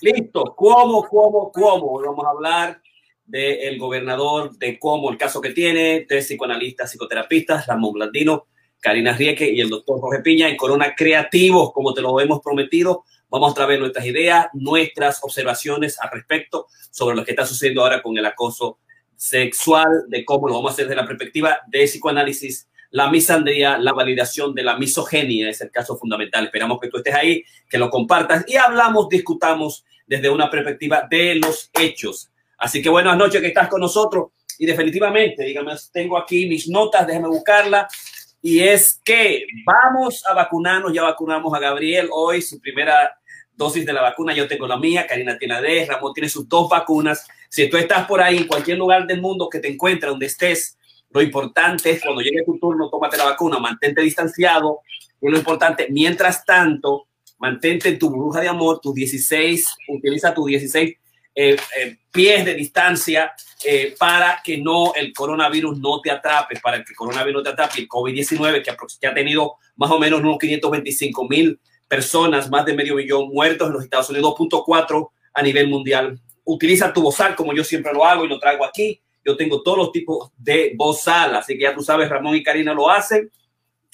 Listo. ¿Cómo, cómo, cómo? Vamos a hablar del gobernador, de cómo el caso que tiene, de psicoanalistas, psicoterapistas, Ramón Blandino, Karina Rieke y el doctor Jorge Piña en Corona Creativos, como te lo hemos prometido. Vamos a traer nuestras ideas, nuestras observaciones al respecto sobre lo que está sucediendo ahora con el acoso sexual, de cómo lo vamos a hacer desde la perspectiva de psicoanálisis, la misandría, la validación de la misoginia es el caso fundamental. Esperamos que tú estés ahí, que lo compartas y hablamos, discutamos desde una perspectiva de los hechos. Así que buenas noches que estás con nosotros y definitivamente, dígame, tengo aquí mis notas, déjame buscarla. Y es que vamos a vacunarnos, ya vacunamos a Gabriel hoy, su primera dosis de la vacuna, yo tengo la mía, Karina tiene la Ramón tiene sus dos vacunas. Si tú estás por ahí, en cualquier lugar del mundo que te encuentres, donde estés, lo importante es cuando llegue tu turno, tómate la vacuna, mantente distanciado. Y lo importante, mientras tanto, mantente en tu burbuja de amor, tus 16, utiliza tus 16 eh, eh, pies de distancia eh, para que no el coronavirus no te atrape, para que el coronavirus no te atrape, el COVID-19 que, que ha tenido más o menos unos 525 mil personas, más de medio millón muertos en los Estados Unidos, 2.4 a nivel mundial. Utiliza tu bozal como yo siempre lo hago y lo traigo aquí. Yo tengo todos los tipos de bozal, así que ya tú sabes, Ramón y Karina lo hacen.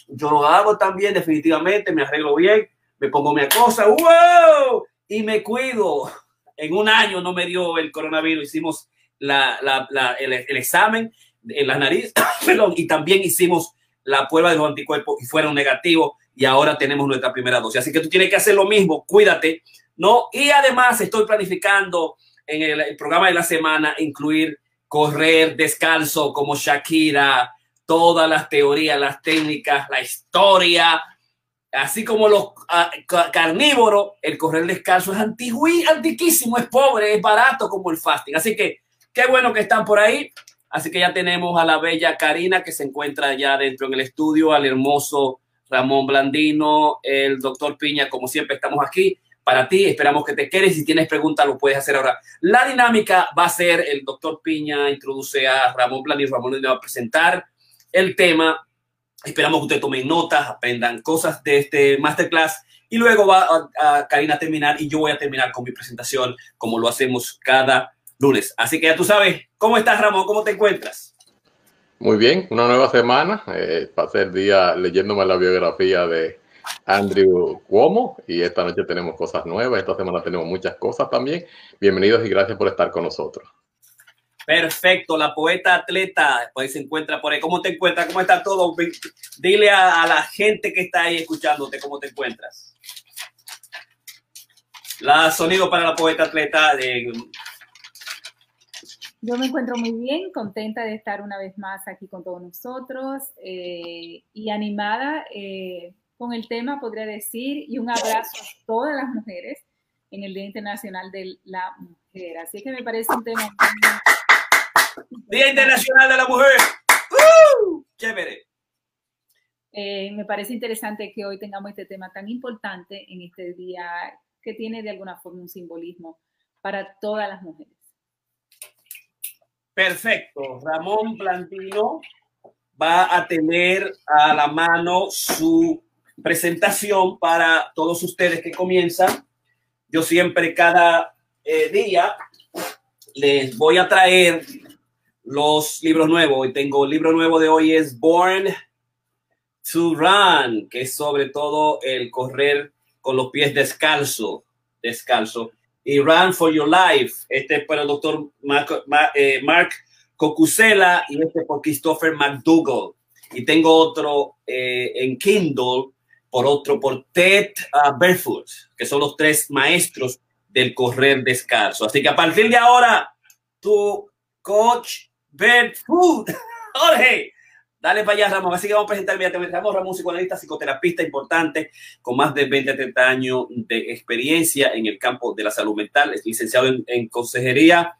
Yo lo hago también, definitivamente, me arreglo bien, me pongo mi cosa, ¡wow! Y me cuido. En un año no me dio el coronavirus, hicimos la, la, el, el, examen en la nariz, perdón, y también hicimos la prueba de los anticuerpos y fueron negativos y ahora tenemos nuestra primera dosis. Así que tú tienes que hacer lo mismo, cuídate, ¿no? Y además estoy planificando en el, programa de la semana incluir correr descalzo como Shakira, todas las teorías, las técnicas, la historia, así como los uh, carnívoros, el correr descalzo es antiguo, antiquísimo, es pobre, es barato como el fasting. Así que qué bueno que están por ahí. Así que ya tenemos a la bella Karina que se encuentra ya dentro en el estudio, al hermoso Ramón Blandino, el doctor Piña, como siempre estamos aquí para ti. Esperamos que te quedes. Si tienes preguntas, lo puedes hacer ahora. La dinámica va a ser el doctor Piña introduce a Ramón Blandino. Ramón le va a presentar el tema. Esperamos que ustedes tomen notas, aprendan cosas de este masterclass y luego va a, a, Karina a terminar y yo voy a terminar con mi presentación como lo hacemos cada lunes. Así que ya tú sabes, ¿cómo estás Ramón? ¿Cómo te encuentras? Muy bien, una nueva semana. Eh, pasé el día leyéndome la biografía de Andrew Cuomo y esta noche tenemos cosas nuevas. Esta semana tenemos muchas cosas también. Bienvenidos y gracias por estar con nosotros. Perfecto, la poeta atleta, pues se encuentra por ahí. ¿Cómo te encuentras? ¿Cómo está todo? Dile a, a la gente que está ahí escuchándote cómo te encuentras. La sonido para la poeta atleta de yo me encuentro muy bien, contenta de estar una vez más aquí con todos nosotros eh, y animada eh, con el tema, podría decir, y un abrazo a todas las mujeres en el Día Internacional de la Mujer. Así que me parece un tema. Día Internacional de la Mujer. ¡Uh! Chévere. Eh, me parece interesante que hoy tengamos este tema tan importante en este día que tiene de alguna forma un simbolismo para todas las mujeres. Perfecto. Ramón Plantino va a tener a la mano su presentación para todos ustedes que comienzan. Yo siempre cada eh, día les voy a traer los libros nuevos. Y tengo el libro nuevo de hoy es Born to Run, que es sobre todo el correr con los pies descalzo, descalzo y Run for Your Life. Este es para el doctor Mark, eh, Mark Cocusela y este por Christopher McDougall. Y tengo otro eh, en Kindle por otro por Ted uh, Barefoot, que son los tres maestros del correr descalzo. Así que a partir de ahora, tu coach Barefoot, Jorge, Dale para allá, Ramón. Así que vamos a presentar inmediatamente. Ramón, Ramón, psicoanalista, psicoterapista importante, con más de 20 a 30 años de experiencia en el campo de la salud mental. Es licenciado en, consejería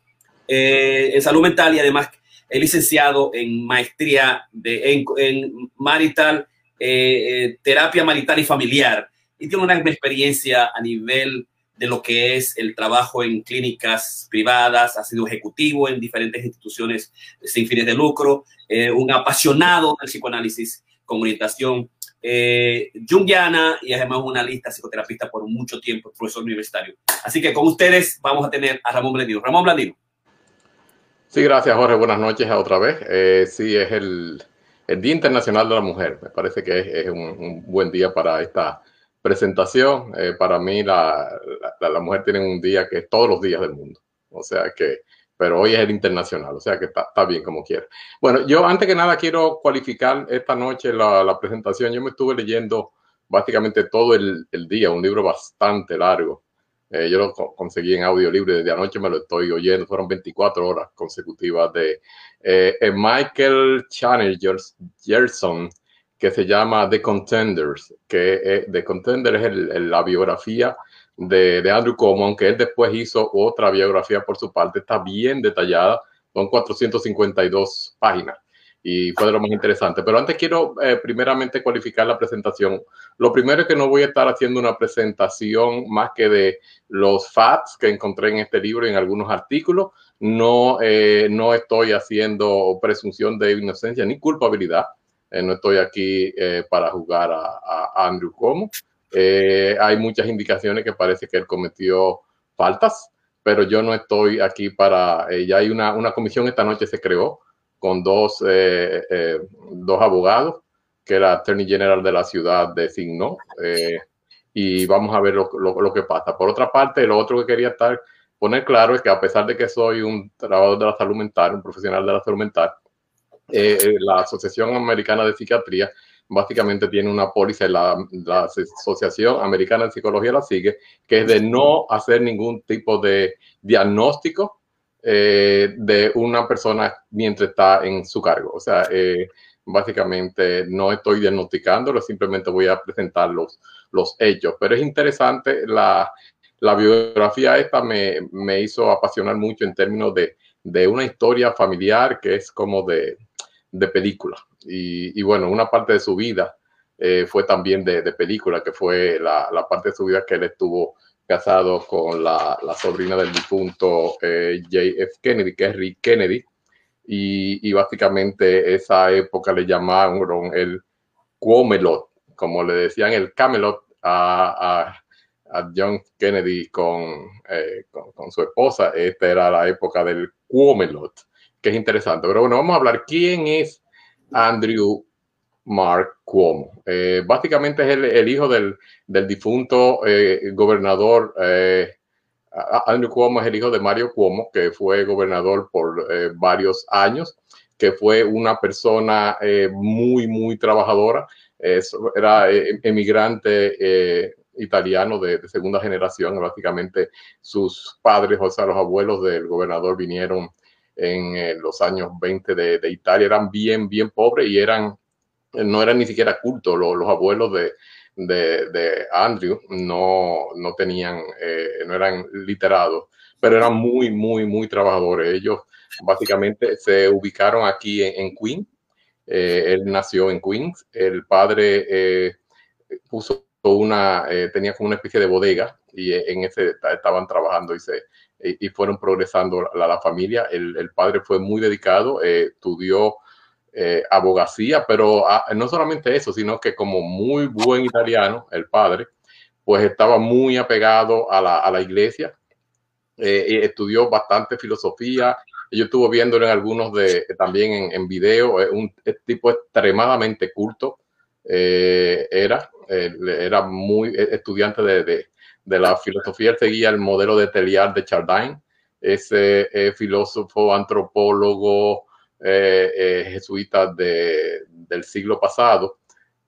eh, en salud mental y además es licenciado en maestría de, en, marital, eh, eh, terapia marital y familiar. Y tiene una experiencia a nivel de lo que es el trabajo en clínicas privadas, ha sido ejecutivo en diferentes instituciones sin fines de lucro, eh, un apasionado del psicoanálisis con orientación eh, jungiana y además una lista psicoterapista por mucho tiempo, profesor universitario. Así que con ustedes vamos a tener a Ramón Blandino. Ramón Blandino. Sí, gracias Jorge. Buenas noches otra vez. Eh, sí, es el, el, Día Internacional de la Mujer. Me parece que es, es un, un, buen día para esta presentación. Eh, para mí la, la, la, mujer tiene un día que es todos los días del mundo. O sea que pero hoy es el internacional, o sea que está, está, bien como quiera. Bueno, yo antes que nada quiero cualificar esta noche la, la presentación. Yo me estuve leyendo básicamente todo el, el día, un libro bastante largo. Eh, yo lo conseguí en audio libre, desde anoche me lo estoy oyendo, fueron 24 horas consecutivas de eh, Michael Chanel Gerson, que se llama The Contenders, que eh, The Contenders es el, la biografía de, de, Andrew Cuomo, aunque él después hizo otra biografía por su parte, está bien detallada, son 452 páginas y fue de lo más interesante. Pero antes quiero eh, primeramente cualificar la presentación. Lo primero es que no voy a estar haciendo una presentación más que de los facts que encontré en este libro y en algunos artículos. No, eh, no estoy haciendo presunción de inocencia ni culpabilidad. Eh, no estoy aquí eh, para jugar a, Andrew Cuomo. Eh, hay muchas indicaciones que parece que él cometió faltas, pero yo no estoy aquí para, ya hay una, una, comisión esta noche se creó con dos, eh, eh dos abogados que la Attorney General de la ciudad designó eh, y vamos a ver lo, lo, lo, que pasa. Por otra parte, lo otro que quería estar, poner claro es que a pesar de que soy un trabajador de la salud mental, un profesional de la salud mental, eh, la Asociación Americana de Psiquiatría básicamente tiene una póliza, la, la Asociación Americana de Psicología la sigue, que es de no hacer ningún tipo de diagnóstico eh, de una persona mientras está en su cargo. O sea, eh, básicamente no estoy diagnosticándolo, simplemente voy a presentar los, los hechos. Pero es interesante, la, la biografía esta me, me, hizo apasionar mucho en términos de, de una historia familiar que es como de, de película. Y, y, bueno, una parte de su vida eh, fue también de, de, película, que fue la, la, parte de su vida que él estuvo casado con la, sobrina del difunto eh, JF Kennedy, que es Rick Kennedy. Y, básicamente esa época le llamaron el Cuomelot, como le decían el Camelot a, John Kennedy con, eh, con, con, su esposa. Esta era la época del Cuomelot que es interesante. Pero bueno, vamos a hablar quién es Andrew Mark Cuomo. Eh, básicamente es el, hijo del, del difunto eh, gobernador. Eh, Andrew Cuomo es el hijo de Mario Cuomo, que fue gobernador por varios años, que fue una persona muy, muy trabajadora. era emigrante italiano de, segunda generación. Básicamente sus padres, o sea, los abuelos del gobernador vinieron en los años 20 de, de, Italia eran bien, bien pobres y eran, no eran ni siquiera cultos. Los, los abuelos de, de, de, Andrew no, no tenían, eh, no eran literados, pero eran muy, muy, muy trabajadores. Ellos básicamente se ubicaron aquí en, en Queens. Eh, él nació en Queens. El padre eh, puso una, eh, tenía como una especie de bodega y en ese estaban trabajando y se y, fueron progresando la, la familia. El, el, padre fue muy dedicado, eh, estudió eh, abogacía, pero ah, no solamente eso, sino que como muy buen italiano, el padre, pues estaba muy apegado a la, a la iglesia, eh, estudió bastante filosofía. Yo estuve viéndolo en algunos de también en, en video, un tipo extremadamente culto era, era muy estudiante de, de de la filosofía, seguía el modelo de Teilhard de Chardin, ese eh, filósofo, antropólogo eh, eh, jesuita de, del siglo pasado,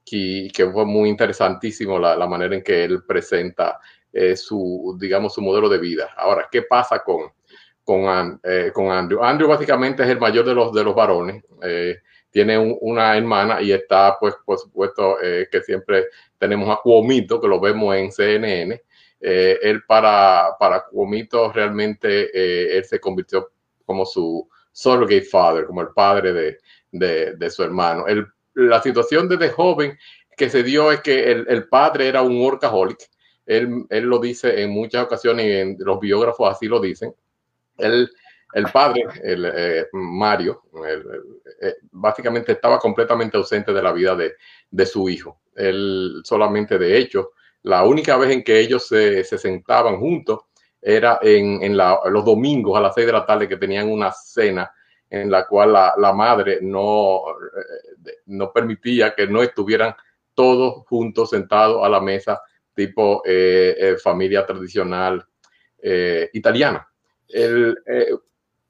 que, que, fue muy interesantísimo la, manera en que él presenta eh, su, digamos, su modelo de vida. Ahora, ¿qué pasa con, con, con Andrew? Andrew básicamente es el mayor de los, de los varones tiene un, una hermana y está, pues, por supuesto, eh, que siempre tenemos a Cuomito, que lo vemos en CNN, eh, él para, para Cuomito realmente eh, él se convirtió como su surrogate father, como el padre de, de, su hermano. La situación desde joven que se dio es que el, el padre era un workaholic. Él, él, lo dice en muchas ocasiones y en los biógrafos así lo dicen. Él, el padre, el, eh, Mario, eh, básicamente estaba completamente ausente de la vida de, de su hijo. él solamente de hecho, la única vez en que ellos se, se sentaban juntos era en, en los domingos a las seis de la tarde que tenían una cena en la cual la, la madre no, eh, no permitía que no estuvieran todos juntos sentados a la mesa, tipo eh, eh, familia tradicional italiana. El,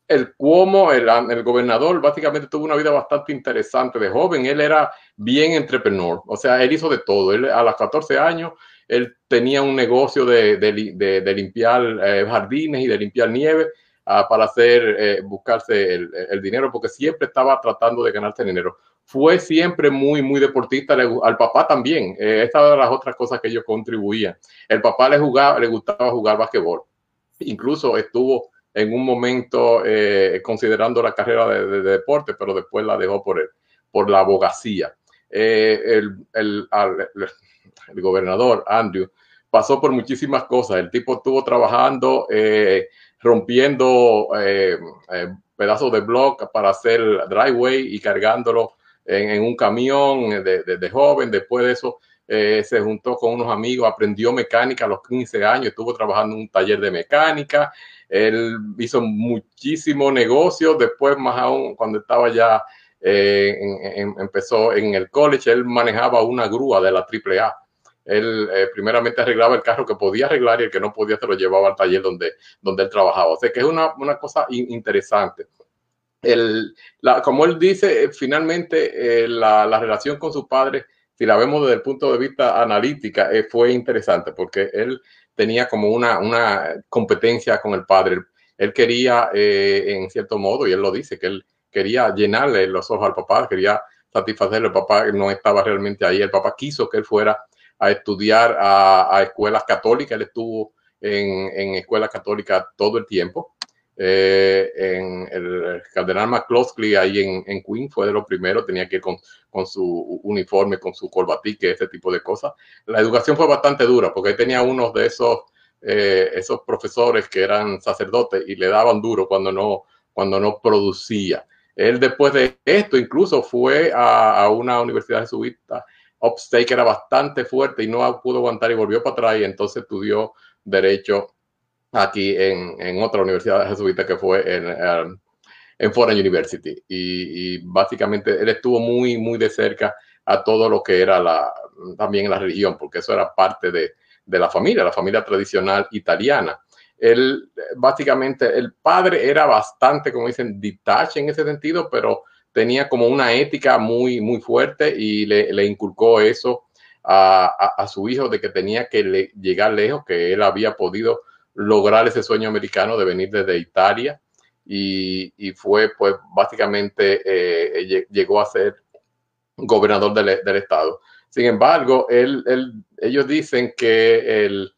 el Cuomo, el, el, gobernador, básicamente tuvo una vida bastante interesante de joven. Él era bien entrepreneur, o sea, él hizo de todo. Él a los 14 años, él tenía un negocio de, de, limpiar jardines y de limpiar nieve para hacer, eh, buscarse el, dinero, porque siempre estaba tratando de ganarse dinero. Fue siempre muy, muy deportista, al papá también. Eh, esta las otras cosas que ellos contribuían. El papá le, jugaba, le gustaba jugar basquetbol. Incluso estuvo en un momento eh, considerando la carrera de, deporte, pero después la dejó por, el, por la abogacía. el, el, el, gobernador Andrew pasó por muchísimas cosas. El tipo estuvo trabajando rompiendo eh, eh, pedazos de block para hacer driveway y cargándolo en, un camión de, joven. Después de eso, eh, se juntó con unos amigos, aprendió mecánica a los 15 años, estuvo trabajando en un taller de mecánica. Él hizo muchísimo negocio. Después, más aún, cuando estaba ya, empezó en el college, él manejaba una grúa de la AAA él eh, primeramente arreglaba el carro que podía arreglar y el que no podía se lo llevaba al taller donde, donde él trabajaba. O sea que es una, una cosa interesante. El, la, como él dice, eh, finalmente eh, la, la, relación con su padre, si la vemos desde el punto de vista analítica, fue interesante porque él tenía como una, una competencia con el padre. Él quería, en cierto modo, y él lo dice, que él quería llenarle los ojos al papá, quería satisfacerle. El papá no estaba realmente ahí. El papá quiso que él fuera a estudiar a, escuelas católicas. Él estuvo en, en escuelas católicas todo el tiempo. Eh, en el cardenal McCloskey ahí en, en Queen fue de los primeros, tenía que ir con, con su uniforme, con su corbatique, ese tipo de cosas. La educación fue bastante dura porque ahí tenía unos de esos, eh, esos profesores que eran sacerdotes y le daban duro cuando no, cuando no producía. Él después de esto incluso fue a, una universidad jesuita Upstate era bastante fuerte y no pudo aguantar y volvió para atrás y entonces estudió derecho aquí en, en otra universidad jesuita que fue en, um, en Foreign University. Y, y, básicamente él estuvo muy, muy de cerca a todo lo que era la, también la religión, porque eso era parte de, de la familia, la familia tradicional italiana. Él, básicamente, el padre era bastante, como dicen, detached en ese sentido, pero tenía como una ética muy, muy fuerte y le, le inculcó eso a, a, su hijo de que tenía que llegar lejos, que él había podido lograr ese sueño americano de venir desde Italia y, y fue pues básicamente eh, llegó a ser gobernador del, del estado. Sin embargo, él, él, ellos dicen que el,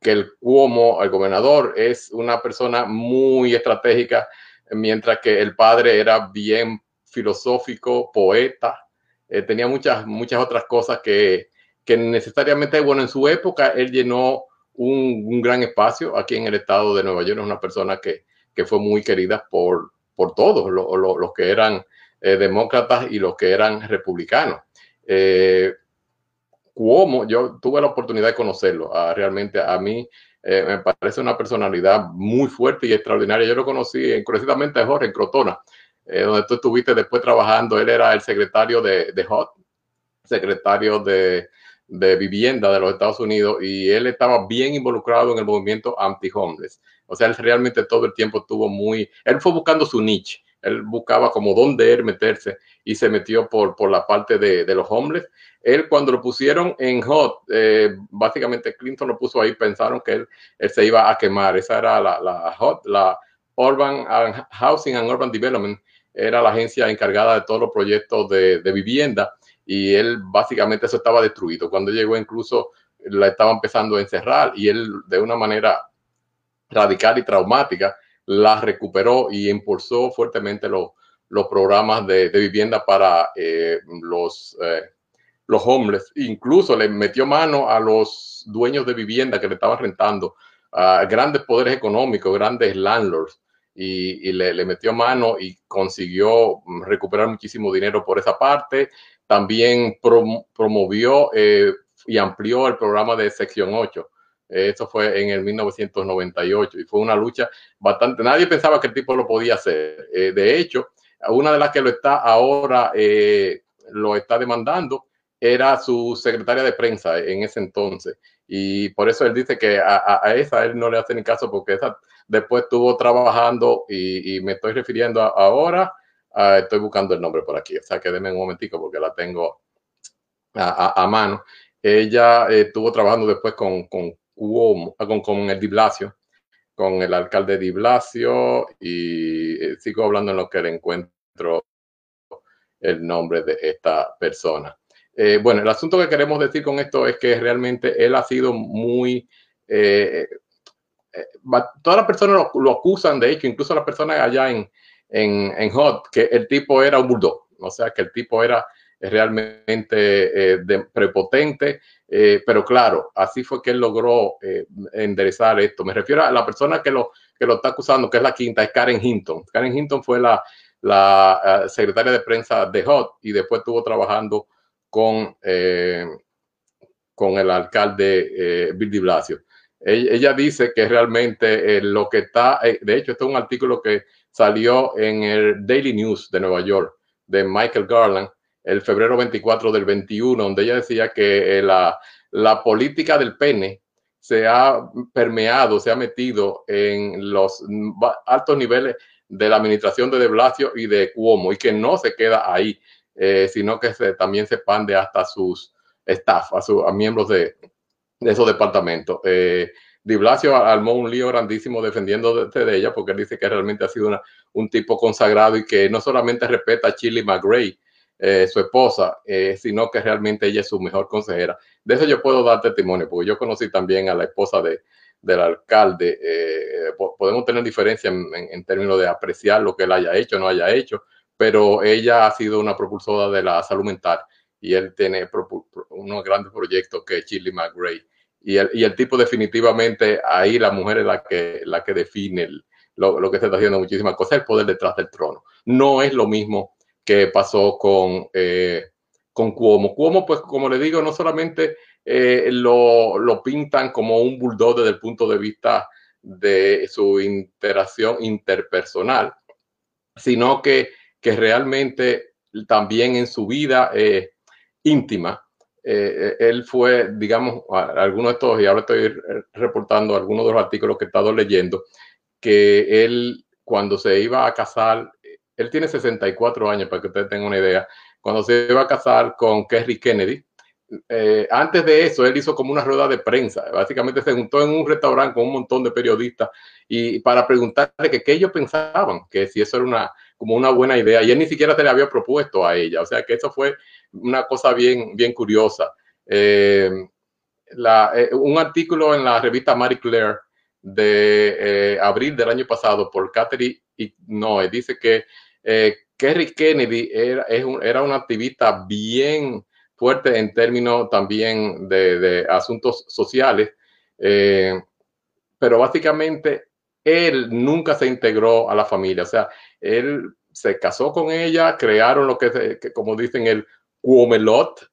que el Cuomo, el gobernador, es una persona muy estratégica, mientras que el padre era bien filosófico, poeta, eh, tenía muchas, muchas otras cosas que, que necesariamente, bueno, en su época él llenó un, un, gran espacio aquí en el estado de Nueva York, es una persona que, que fue muy querida por, por todos, los, los que eran eh, demócratas y los que eran republicanos. Eh, Cuomo, yo tuve la oportunidad de conocerlo, uh, realmente a mí eh, me parece una personalidad muy fuerte y extraordinaria. Yo lo conocí, curiosamente, a Jorge en Crotona, eh, donde tú estuviste después trabajando. Él era el secretario de, de HOT, secretario de, de, vivienda de los Estados Unidos, y él estaba bien involucrado en el movimiento anti-homeless. O sea, él realmente todo el tiempo estuvo muy, él fue buscando su niche, él buscaba como dónde él meterse y se metió por, por la parte de, de los homeless. Él cuando lo pusieron en HOT, eh, básicamente Clinton lo puso ahí, pensaron que él, él, se iba a quemar. Esa era la, la HOT, la Urban Housing and Urban Development, era la agencia encargada de todos los proyectos de, de vivienda y él básicamente eso estaba destruido. Cuando llegó incluso la estaba empezando a encerrar y él de una manera radical y traumática la recuperó y impulsó fuertemente los, los programas de, de, vivienda para eh, los, eh, los homeless. Incluso le metió mano a los dueños de vivienda que le estaban rentando, a grandes poderes económicos, grandes landlords y, y le, metió mano y consiguió recuperar muchísimo dinero por esa parte. también promovió y amplió el programa de sección 8. Eso fue en el 1998 y fue una lucha bastante, nadie pensaba que el tipo lo podía hacer. de hecho, una de las que lo está ahora, lo está demandando, era su secretaria de prensa en ese entonces. Y por eso él dice que a, esa él no le hace ni caso porque esa después estuvo trabajando y, me estoy refiriendo ahora, estoy buscando el nombre por aquí, o sea que un momentico porque la tengo a, mano. Ella estuvo trabajando después con con, con el Di Blasio, con el alcalde Di Blasio y eh, sigo hablando en lo que le encuentro el nombre de esta persona. Eh, bueno, el asunto que queremos decir con esto es que realmente él ha sido muy... Eh, todas las personas lo, acusan, de hecho, incluso las personas allá en, en, en Hot, que el tipo era un bulldog, o sea, que el tipo era realmente prepotente, pero claro, así fue que él logró enderezar esto. Me refiero a la persona que lo, que lo está acusando, que es la quinta, es Karen Hinton. Karen Hinton fue la, la secretaria de prensa de Hot y después estuvo trabajando con, eh, con el alcalde eh, Bill de Blasio. Ella, dice que realmente eh, lo que está, de hecho, este es un artículo que salió en el Daily News de Nueva York de Michael Garland el febrero 24 del 21, donde ella decía que la, la política del pene se ha permeado, se ha metido en los altos niveles de la administración de De Blasio y de Cuomo y que no se queda ahí, eh, sino que se, también se pande hasta sus staff, a, sus miembros de, esos departamentos. Eh, Di Blasio armó un lío grandísimo defendiendo de, ella porque él dice que realmente ha sido un tipo consagrado y que no solamente respeta a Chili McGray, eh, su esposa, sino que realmente ella es su mejor consejera. De eso yo puedo dar testimonio, porque yo conocí también a la esposa de, del alcalde. podemos tener diferencia en, en, términos de apreciar lo que él haya hecho o no haya hecho, pero ella ha sido una propulsora de la salud mental y él tiene unos grandes proyectos que es Chili McGray. Y el, y el tipo definitivamente, ahí la mujer es la que, la que define lo, lo, que se está haciendo muchísimas cosas, el poder detrás del trono. No es lo mismo que pasó con, eh, con Cuomo. Cuomo, pues como le digo, no solamente eh, lo, lo pintan como un bulldog desde el punto de vista de su interacción interpersonal, sino que que realmente también en su vida eh, íntima, él fue, digamos, algunos de estos, y ahora estoy reportando algunos de los artículos que he estado leyendo, que él cuando se iba a casar, él tiene 64 años, para que ustedes tengan una idea, cuando se iba a casar con Kerry Kennedy, eh, antes de eso, él hizo como una rueda de prensa. Básicamente se juntó en un restaurante con un montón de periodistas y para preguntarle que qué ellos pensaban, que si eso era una, como una buena idea. Y él ni siquiera se le había propuesto a ella. O sea que eso fue una cosa bien, bien curiosa. Eh, eh, un artículo en la revista Marie Claire de abril del año pasado por Catherine Noe dice que Kerry Kennedy era, era una activista bien fuerte en términos también de, asuntos sociales, eh, pero básicamente él nunca se integró a la familia, o sea, él se casó con ella, crearon lo que, como dicen, el cuomelot,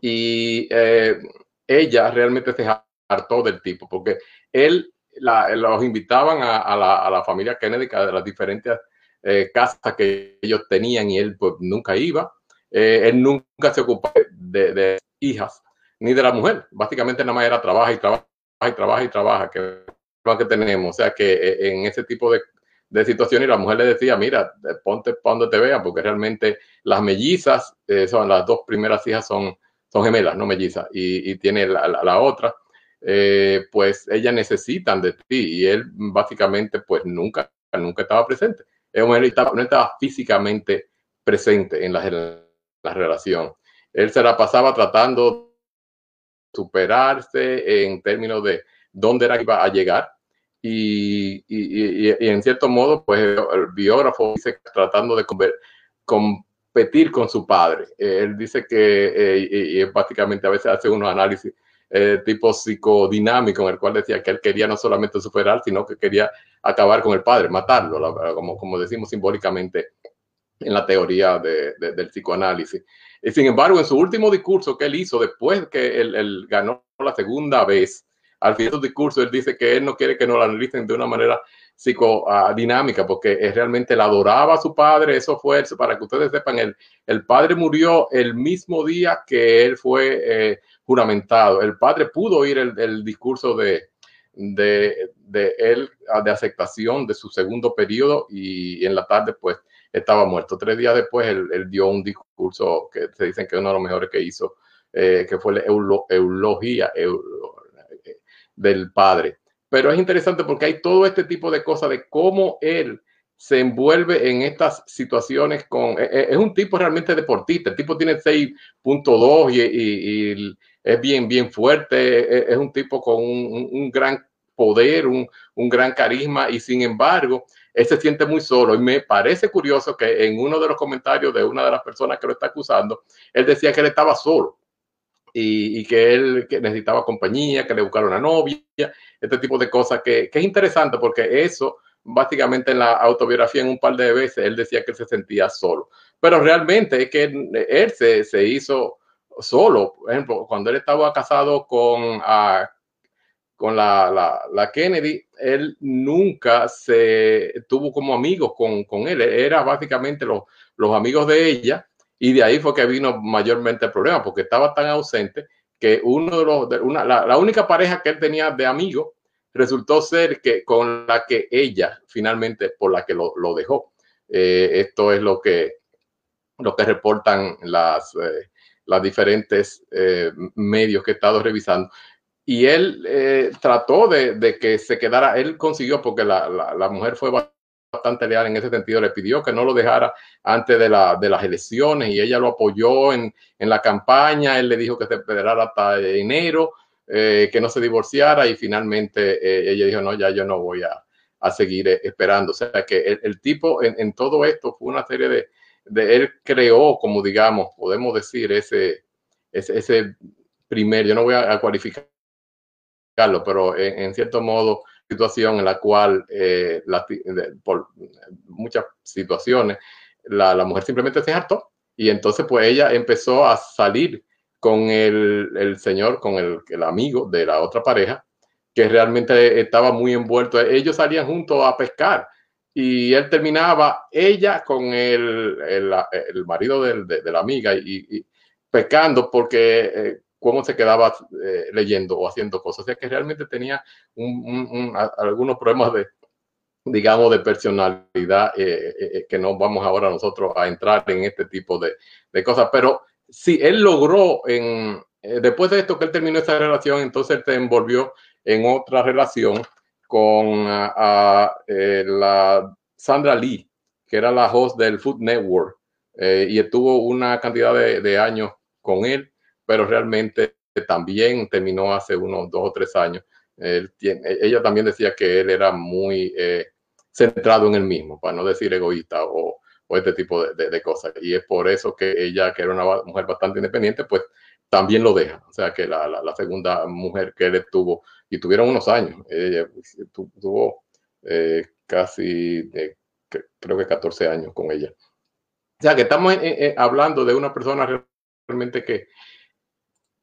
y eh, ella realmente se hartó del tipo, porque él los invitaban a, la, familia Kennedy, a las diferentes eh, casas que ellos tenían, y él pues nunca iba. Eh, él nunca se ocupó de, hijas ni de la mujer. Básicamente nada más era trabaja y trabaja y trabaja y trabaja, que es lo que tenemos. O sea que eh, en ese tipo de, de situaciones la mujer le decía, mira, ponte para donde te vean, porque realmente las mellizas, eh, son las dos primeras hijas son, son gemelas, no mellizas, y, tiene la, otra, pues ellas necesitan de ti y él básicamente pues nunca, nunca estaba presente. Él no estaba físicamente presente en las la relación. Él se la pasaba tratando de superarse en términos de dónde era que iba a llegar. Y, en cierto modo, pues el biógrafo dice tratando de competir con su padre. Él dice que, eh, y, básicamente a veces hace unos análisis eh, tipo psicodinámico en el cual decía que él quería no solamente superar, sino que quería acabar con el padre, matarlo, como, como decimos simbólicamente en la teoría del psicoanálisis. Y sin embargo, en su último discurso que él hizo, después que él, ganó la segunda vez, al final de su discurso, él dice que él no quiere que nos lo analicen de una manera psicodinámica, porque es realmente él adoraba a su padre, eso fue, para que ustedes sepan, el, el padre murió el mismo día que él fue eh, juramentado. El padre pudo oír el, discurso de, de, él, de aceptación de su segundo periodo y en la tarde, pues, estaba muerto. Tres días después, él, dio un discurso que se dicen que es uno de los mejores que hizo, eh, que fue la eulogía del padre. Pero es interesante porque hay todo este tipo de cosas de cómo él se envuelve en estas situaciones con... E, e, es un tipo realmente deportista. El tipo tiene 6.2 y, y, es bien, bien fuerte. Es, un tipo con un, gran poder, un, un, gran carisma y sin embargo él se siente muy solo. Y me parece curioso que en uno de los comentarios de una de las personas que lo está acusando, él decía que él estaba solo y, que él necesitaba compañía, que le buscara una novia, este tipo de cosas que, es interesante porque eso básicamente en la autobiografía en un par de veces él decía que se sentía solo. Pero realmente es que él, se, se, hizo solo. Por ejemplo, cuando él estaba casado con, ah, con la, la, Kennedy, él nunca se tuvo como amigos con, con él. Era básicamente los, los amigos de ella y de ahí fue que vino mayormente el problema, porque estaba tan ausente que uno de los, una, la, única pareja que él tenía de amigos resultó ser que con la que ella finalmente por la que lo, lo dejó. Eh, esto es lo que, lo que reportan las, eh, las diferentes eh, medios que he estado revisando y él eh, trató de, que se quedara, él consiguió, porque la, la, la, mujer fue bastante leal en ese sentido, le pidió que no lo dejara antes de, la, de las elecciones y ella lo apoyó en, en, la campaña, él le dijo que se esperara hasta enero, eh, que no se divorciara y finalmente eh, ella dijo, no, ya yo no voy a, a seguir esperando. O sea que el, tipo en, todo esto fue una serie de, de, él creó, como digamos, podemos decir, ese, ese, ese primer, yo no voy a, a cualificar pero en, cierto modo, situación en la cual, eh, por muchas situaciones, la, la, mujer simplemente se hartó y entonces pues ella empezó a salir con el, el señor, con el, el, amigo de la otra pareja, que realmente estaba muy envuelto. Ellos salían juntos a pescar y él terminaba, ella con el, el, marido de, la amiga y, pescando porque eh, cómo se quedaba eh, leyendo o haciendo cosas. O sea que realmente tenía un, un, algunos problemas de, digamos, de personalidad eh, eh, que no vamos ahora nosotros a entrar en este tipo de, de cosas. Pero sí, él logró, en, después de esto que él terminó esa relación, entonces él se envolvió en otra relación con a, la Sandra Lee, que era la host del Food Network, y estuvo una cantidad de, años con él pero realmente también terminó hace unos dos o tres años. Tiene, ella también decía que él era muy eh, centrado en él mismo, para no decir egoísta o, este tipo de, cosas. Y es por eso que ella, que era una mujer bastante independiente, pues también lo deja. O sea que la, la, la segunda mujer que él tuvo, y tuvieron unos años, ella tuvo eh, casi, eh, creo que 14 años con ella. O sea que estamos eh, hablando de una persona realmente que,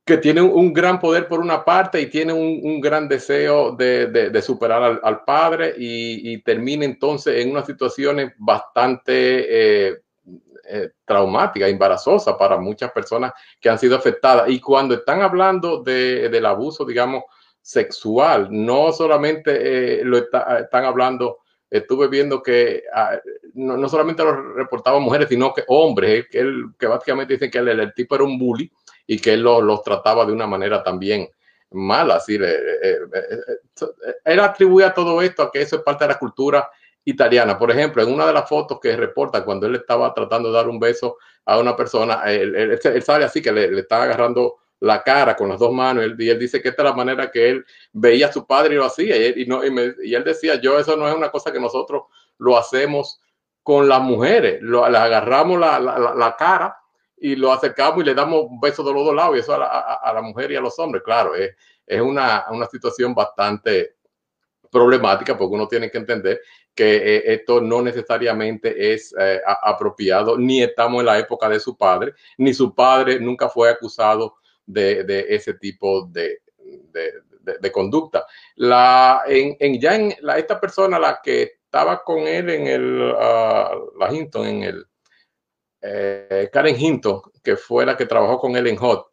que tiene un gran poder por una parte y tiene un, gran deseo de, de, superar al, padre y, y, termina entonces en unas situaciones bastante eh, eh, traumáticas, embarazosas para muchas personas que han sido afectadas. Y cuando están hablando de, del abuso, digamos, sexual, no solamente eh, lo está, están hablando, estuve viendo que ah, no, no, solamente lo reportaban mujeres, sino que hombres, que, él, que básicamente dicen que el, el tipo era un bully y que él los, trataba de una manera también mala. Así, eh, eh, eh, él todo esto a que eso es parte de la cultura italiana. Por ejemplo, en una de las fotos que reporta cuando él estaba tratando de dar un beso a una persona, él, él, él sale así que le, le estaba agarrando la cara con las dos manos él, y él dice que esta es la manera que él veía a su padre y lo hacía y él, y no, y, me, y él decía yo eso no es una cosa que nosotros lo hacemos con las mujeres lo, agarramos la, la, la, cara y lo acercamos y le damos besos de los dos lados, y eso a la, a la mujer y a los hombres, claro, es, es una, una, situación bastante problemática porque uno tiene que entender que eh, esto no necesariamente es eh, apropiado, ni estamos en la época de su padre, ni su padre nunca fue acusado de, ese tipo de, de, conducta. La, en, ya en la, esta persona, la que estaba con él en el, uh, la Hinton, en el, eh, Karen Hinton, que fue la que trabajó con él en Hot,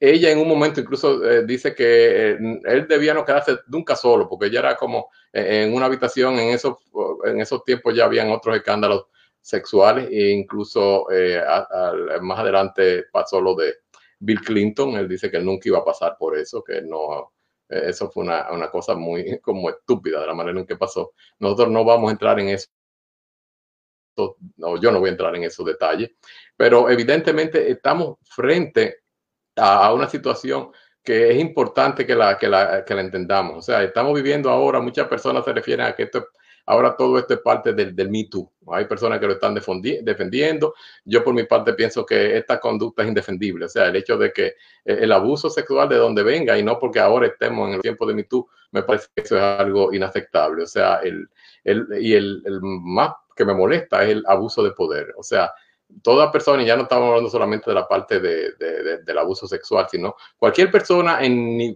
ella en un momento incluso eh, dice que eh, él debía no quedarse nunca solo, porque ella era como en una habitación, en esos, en esos tiempos ya habían otros escándalos sexuales e incluso más adelante pasó lo de Bill Clinton, él dice que nunca iba a pasar por eso, que no, eso fue una, una, cosa muy como estúpida de la manera en que pasó. Nosotros no vamos a entrar en eso. No, yo no voy a entrar en esos detalles, pero evidentemente estamos frente a, una situación que es importante que la, que, la, que la entendamos. O sea, estamos viviendo ahora, muchas personas se refieren a que esto, ahora todo esto es parte del, del Me Too. Hay personas que lo están defendiendo. Yo por mi parte pienso que esta conducta es indefendible. O sea, el hecho de que el abuso sexual de donde venga y no porque ahora estemos en el tiempo de Me Too, me parece que eso es algo inaceptable. O sea, el, el, y el, más que me molesta es el abuso de poder. O sea, toda persona, y ya no estamos hablando solamente de la parte de, del abuso sexual, sino cualquier persona en,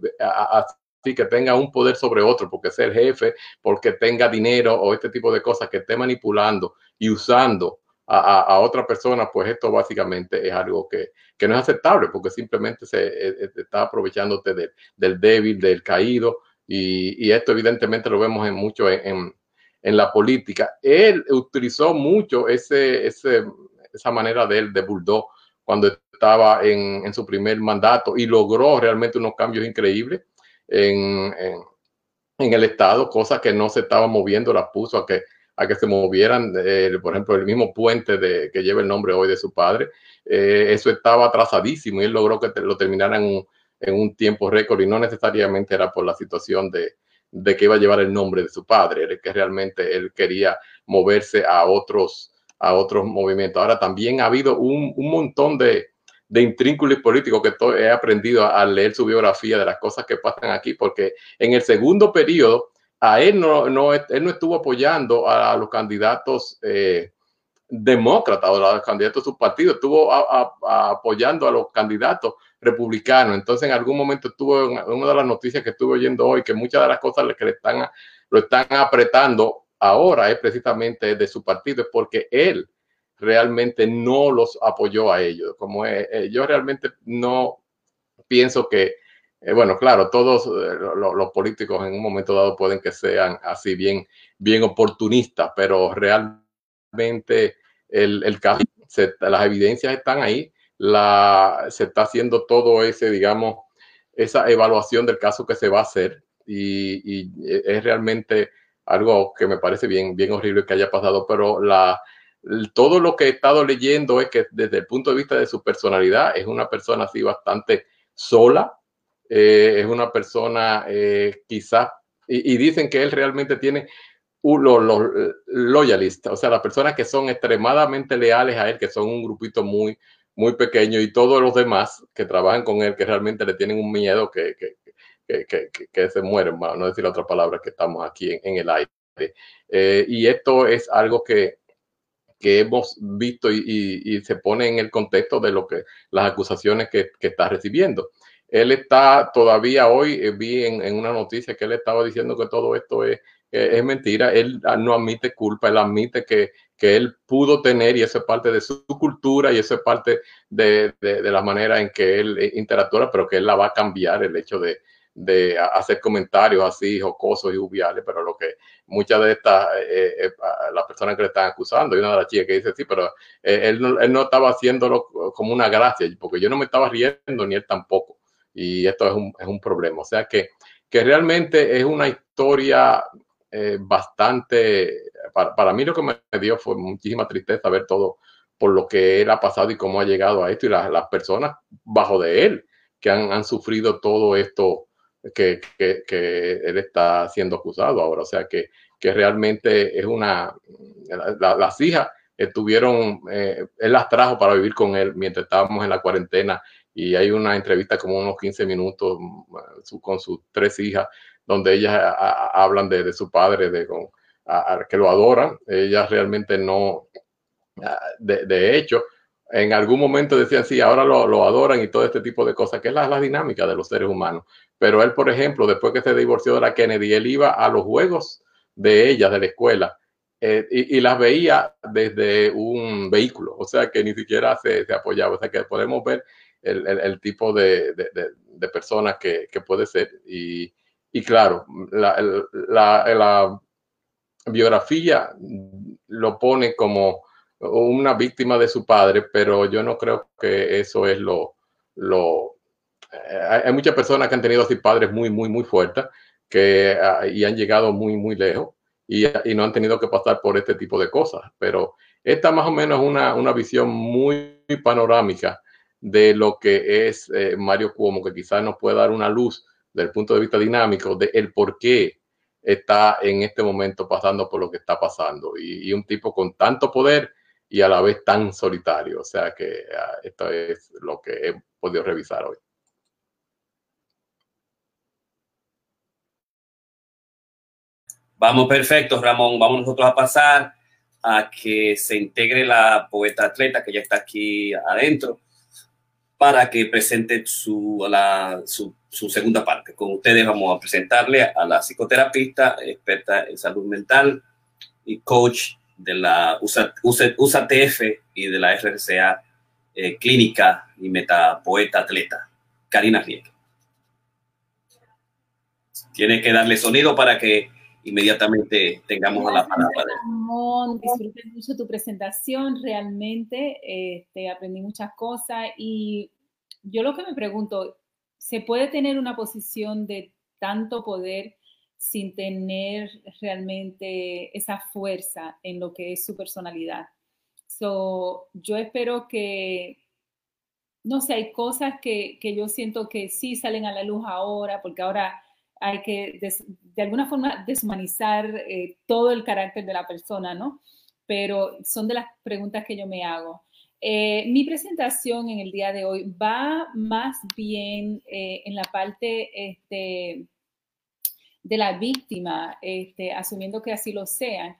que tenga un poder sobre otro, porque sea el jefe, porque tenga dinero o este tipo de cosas, que esté manipulando y usando a, otra persona, pues esto básicamente es algo que, que, no es aceptable, porque simplemente se e, e, está aprovechándote del débil, del caído, y, esto evidentemente lo vemos en mucho en, en, la política. Él utilizó mucho ese, esa manera de él, de Bulldog, cuando estaba en, su primer mandato y logró realmente unos cambios increíbles en, el Estado, cosas que no se estaban moviendo, las puso a que, a que se movieran, eh, por ejemplo, el mismo puente que lleva el nombre hoy de su padre, eh, eso estaba atrasadísimo y él logró que lo terminaran en un, tiempo récord y no necesariamente era por la situación de, de que iba a llevar el nombre de su padre, era que realmente él quería moverse a otros, a otros movimientos. Ahora también ha habido un, un montón de, de intrínculos políticos que he aprendido a, leer su biografía de las cosas que pasan aquí, porque en el segundo periodo a él no, no, él no estuvo apoyando a, los candidatos eh, demócratas o a los candidatos de su partido, estuvo apoyando a los candidatos republicanos. Entonces, en algún momento estuvo en una de las noticias que estuve oyendo hoy, que muchas de las cosas que le están, lo están apretando ahora es precisamente de su partido, es porque él realmente no los apoyó a ellos. Como eh, yo realmente no pienso que, eh, bueno, claro, todos eh, los, políticos en un momento dado pueden que sean así bien, bien oportunistas, pero realmente el, el caso, las evidencias están ahí, la, se está haciendo todo ese, digamos, esa evaluación del caso que se va a hacer y, y es realmente algo que me parece bien, bien horrible que haya pasado, pero la, todo lo que he estado leyendo es que desde el punto de vista de su personalidad es una persona así bastante sola, eh, es una persona eh, quizás, y, dicen que él realmente tiene los, loyalistas, o sea, las personas que son extremadamente leales a él, que son un grupito muy, muy pequeño, y todos los demás que trabajan con él, que realmente le tienen un miedo que, que, que, se mueren, no decir otra palabra que estamos aquí en, el aire. Eh, y esto es algo que, que hemos visto y, se pone en el contexto de lo que las acusaciones que, está recibiendo. Él está todavía hoy, eh, vi en, una noticia que él estaba diciendo que todo esto es, es mentira. Él no admite culpa, él admite que, que él pudo tener y eso es parte de su cultura y eso es parte de, de, de la manera en que él interactúa, pero que él la va a cambiar el hecho de, de hacer comentarios así jocosos y jubiales, pero lo que muchas de estas, eh, eh, las personas que le están acusando, y una de las chicas que dice, sí, pero eh, él, no, él, no, estaba haciéndolo como una gracia, porque yo no me estaba riendo ni él tampoco, y esto es un, es un problema, o sea que, que realmente es una historia bastante, para, para, mí lo que me dio fue muchísima tristeza ver todo por lo que él ha pasado y cómo ha llegado a esto y las, las personas bajo de él que han, han sufrido todo esto que, que, él está siendo acusado ahora. O sea que, que realmente es una, las hijas estuvieron, eh, él las trajo para vivir con él mientras estábamos en la cuarentena y hay una entrevista como unos 15 minutos mm, con sus tres hijas, donde ellas hablan de, su padre, de que lo adoran. Ellas realmente no, de, hecho, en algún momento decían, sí, ahora lo, adoran y todo este tipo de cosas, que es la, dinámica de los seres humanos. Pero él, por ejemplo, después que se divorció de la Kennedy, él iba a los juegos de ellas, de la escuela, eh, y, las veía desde un vehículo, o sea que ni siquiera se, apoyaba, o sea que podemos ver el, tipo de, de, personas que, puede ser. Y, claro, la, la, biografía lo pone como una víctima de su padre, pero yo no creo que eso es lo... lo eh, hay muchas personas que han tenido así padres muy, muy, muy fuertes que, ah, y han llegado muy, muy lejos y, no han tenido que pasar por este tipo de cosas. Pero esta más o menos una, una visión muy panorámica de lo que es eh, Mario Cuomo, que quizás nos puede dar una luz del punto de vista dinámico de el por qué está en este momento pasando por lo que está pasando. Y, un tipo con tanto poder y a la vez tan solitario. O sea que ah, esto es lo que he podido revisar hoy. Vamos, perfecto, Ramón. Vamos nosotros a pasar a que se integre la poeta atleta que ya está aquí adentro para que presente su, la, su, segunda parte. Con ustedes vamos a presentarle a la psicoterapista, experta en salud mental y coach de la USA, USATF y de la RCA eh, Clínica y Metapoeta Atleta, Karina Rieke. Tiene que darle sonido para que inmediatamente tengamos a la palabra. Ramón, disfruté mucho tu presentación, realmente este, aprendí muchas cosas y yo lo que me pregunto, ¿se puede tener una posición de tanto poder sin tener realmente esa fuerza en lo que es su personalidad? So, yo espero que, no sé, hay cosas que, que yo siento que sí salen a la luz ahora, porque ahora hay que de alguna forma deshumanizar eh, todo el carácter de la persona, ¿no? Pero son de las preguntas que yo me hago. Eh, mi presentación en el día de hoy va más bien eh, en la parte este, de la víctima, este, asumiendo que así lo sean.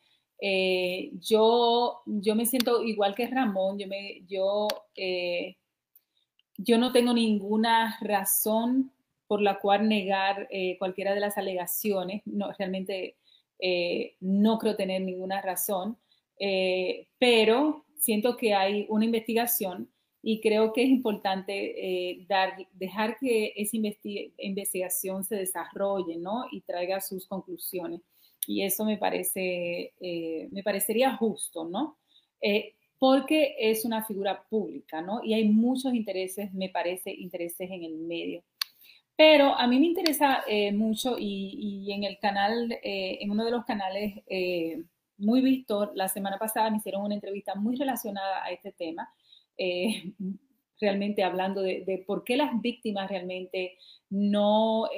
yo, yo me siento igual que Ramón, yo, me, yo, yo no tengo ninguna razón por la cual negar eh, cualquiera de las alegaciones. No, realmente eh, no creo tener ninguna razón, eh, pero siento que hay una investigación y creo que es importante dar, dejar que esa investigación se desarrolle ¿no? y traiga sus conclusiones. Y eso me parece, me parecería justo, ¿no? porque es una figura pública, ¿no? Y hay muchos intereses, me parece, intereses en el medio. Pero a mí me interesa eh, mucho y, en el canal, eh, en uno de los canales eh, muy visto, la semana pasada me hicieron una entrevista muy relacionada a este tema, realmente hablando de, por qué las víctimas realmente no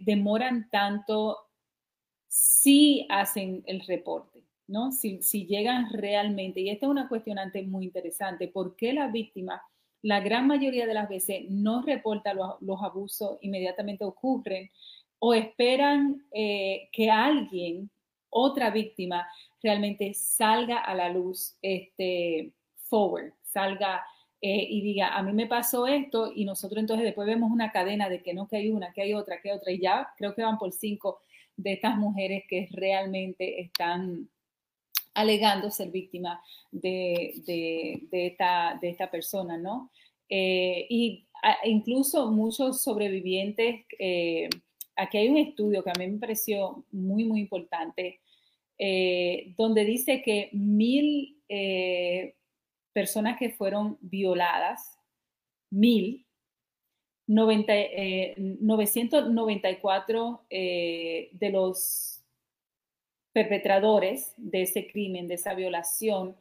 demoran tanto si hacen el reporte, ¿no? Si, llegan realmente, y esta es una cuestionante muy interesante, ¿por qué las víctimas la gran mayoría de las veces no reporta los, abusos inmediatamente ocurren o esperan eh, que alguien, otra víctima, realmente salga a la luz este, forward, salga eh, y diga, a mí me pasó esto y nosotros entonces después vemos una cadena de que no, que hay una, que hay otra, que hay otra y ya creo que van por cinco de estas mujeres que realmente están alegando ser víctima de, esta, de esta, persona, ¿no? Eh, y incluso muchos sobrevivientes, eh, aquí hay un estudio que a mí me pareció muy, muy importante, donde dice que mil personas que fueron violadas, mil, 994 de los perpetradores de ese crimen, de esa violación,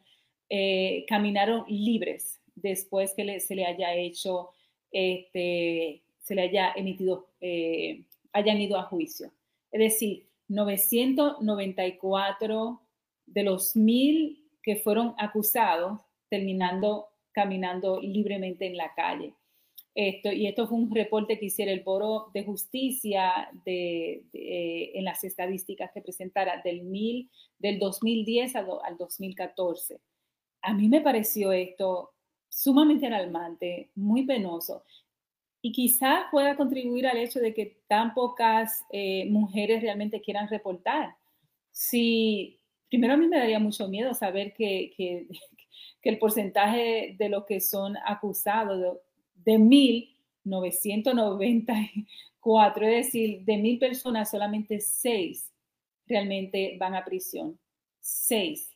eh, caminaron libres después que se le haya hecho, este, se le haya emitido, eh, hayan ido a juicio. Es decir, 994 de los mil que fueron acusados terminando caminando libremente en la calle. Esto, y esto fue un reporte que hiciera el Foro de Justicia de, en las estadísticas que presentara del, mil, del 2010 al, al 2014. A mí me pareció esto sumamente alarmante, muy penoso. Y quizás pueda contribuir al hecho de que tan pocas eh, mujeres realmente quieran reportar. Si, primero a mí me daría mucho miedo saber que, que, que el porcentaje de los que son acusados de, de 1.994, es decir, de mil personas, solamente seis realmente van a prisión. Seis.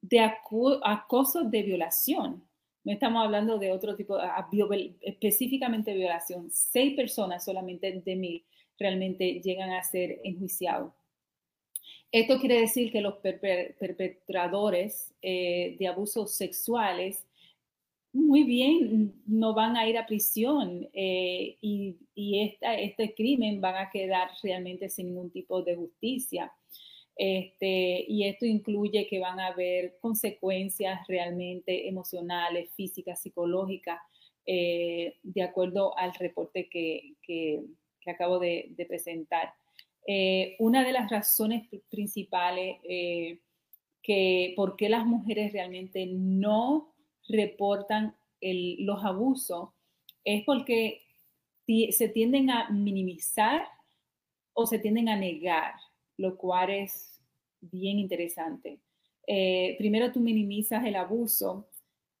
De acoso de violación. No estamos hablando de otro tipo, específicamente violación. Seis personas solamente de mil realmente llegan a ser enjuiciados. Esto quiere decir que los perpetradores eh, de abusos sexuales muy bien no van a ir a prisión eh, y, este crimen van a quedar realmente sin ningún tipo de justicia. Este, y esto incluye que van a haber consecuencias realmente emocionales, físicas, psicológicas, eh, de acuerdo al reporte que, acabo de, presentar. Eh, una de las razones principales eh, que por qué las mujeres realmente no reportan los abusos es porque se tienden a minimizar o se tienden a negar lo cual es bien interesante. Eh, primero tú minimizas el abuso.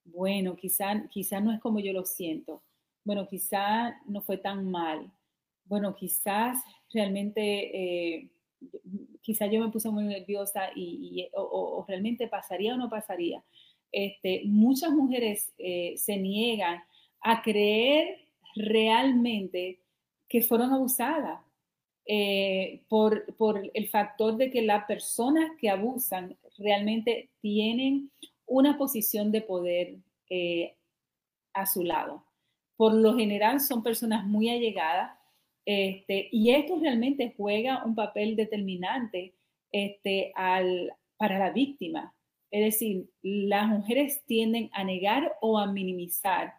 Bueno, quizá, quizá no es como yo lo siento. Bueno, quizá no fue tan mal. Bueno, quizás realmente, eh, quizá yo me puse muy nerviosa y, o, realmente pasaría o no pasaría. Este, muchas mujeres eh, se niegan a creer realmente que fueron abusadas eh, por, el factor de que las personas que abusan realmente tienen una posición de poder eh, a su lado. Por lo general son personas muy allegadas este, y esto realmente juega un papel determinante este, al, para la víctima. Es decir, las mujeres tienden a negar o a minimizar